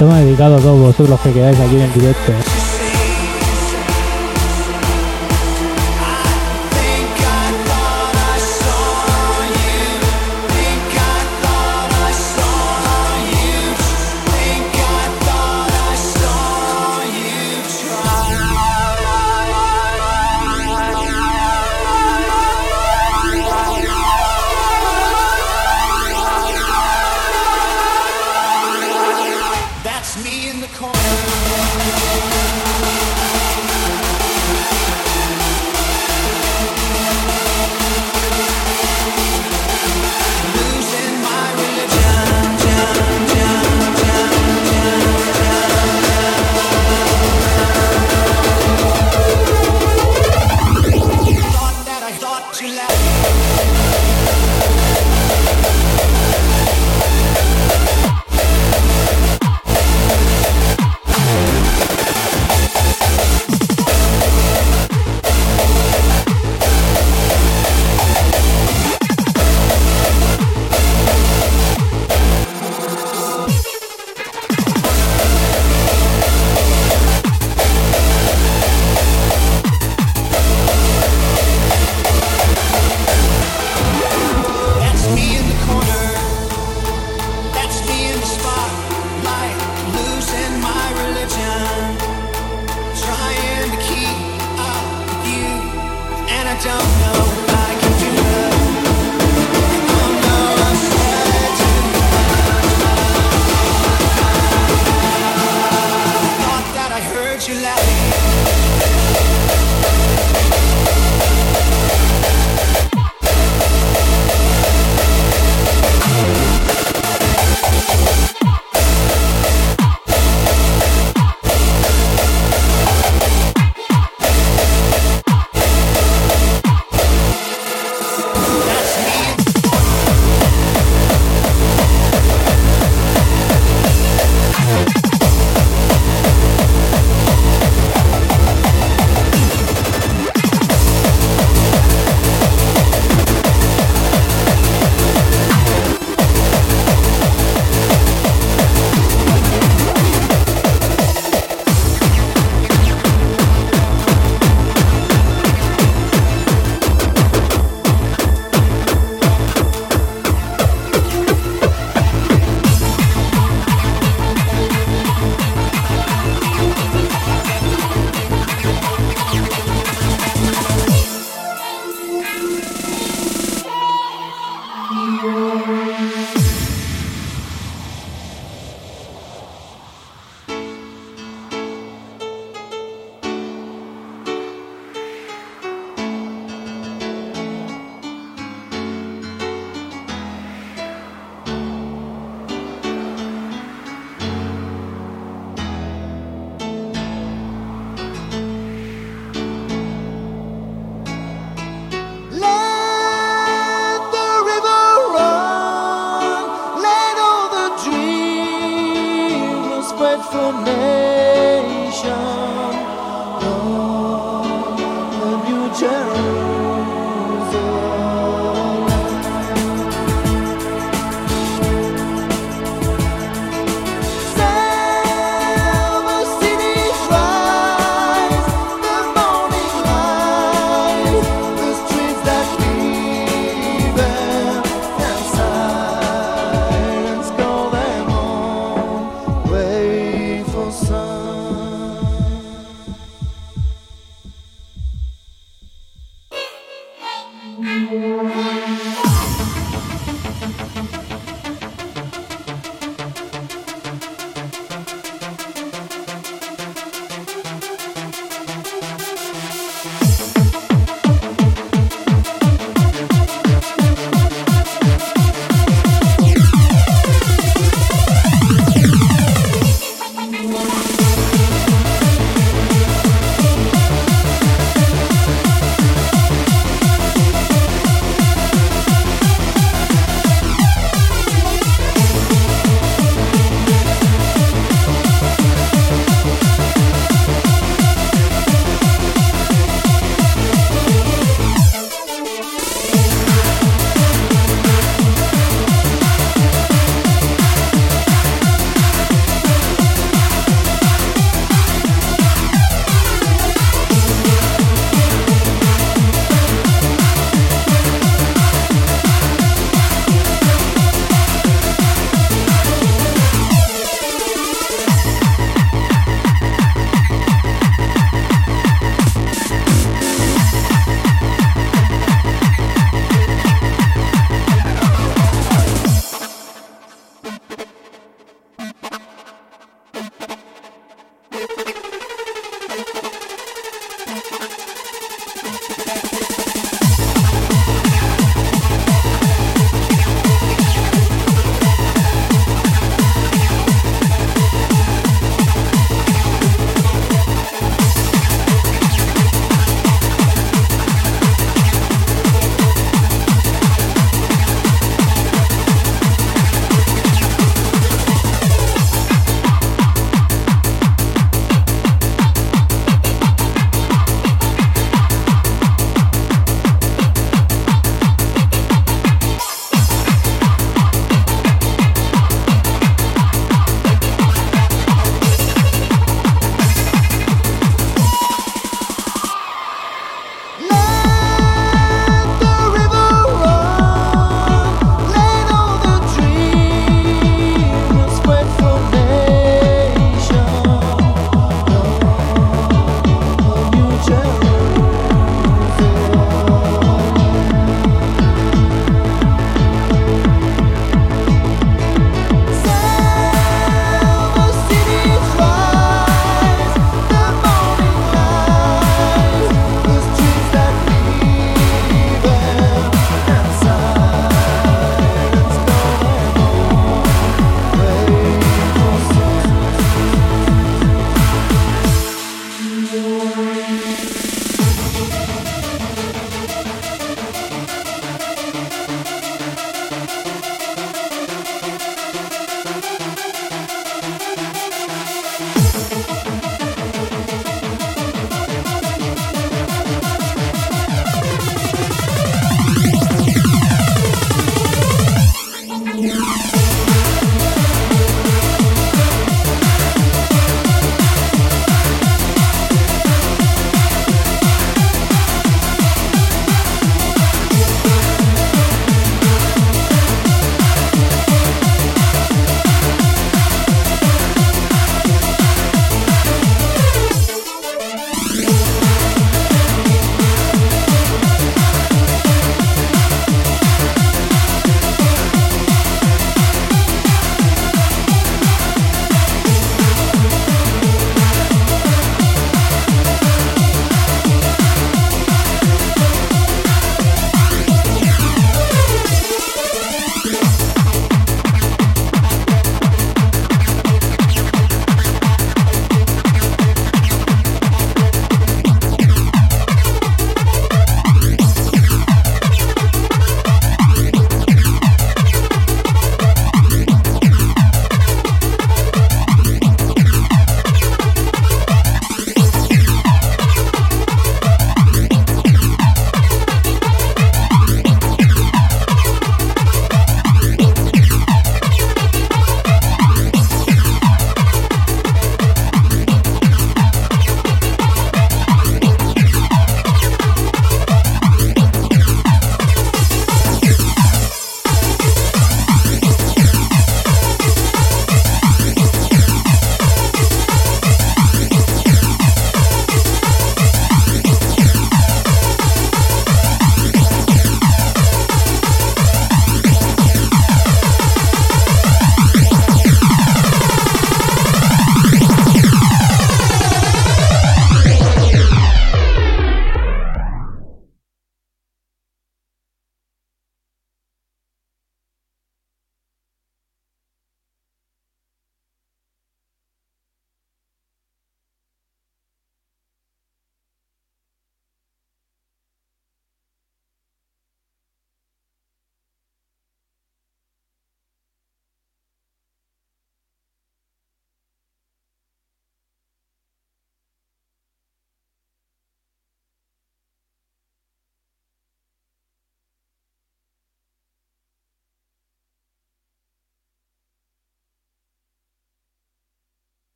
Estamos dedicados a todos vosotros los que quedáis aquí en directo.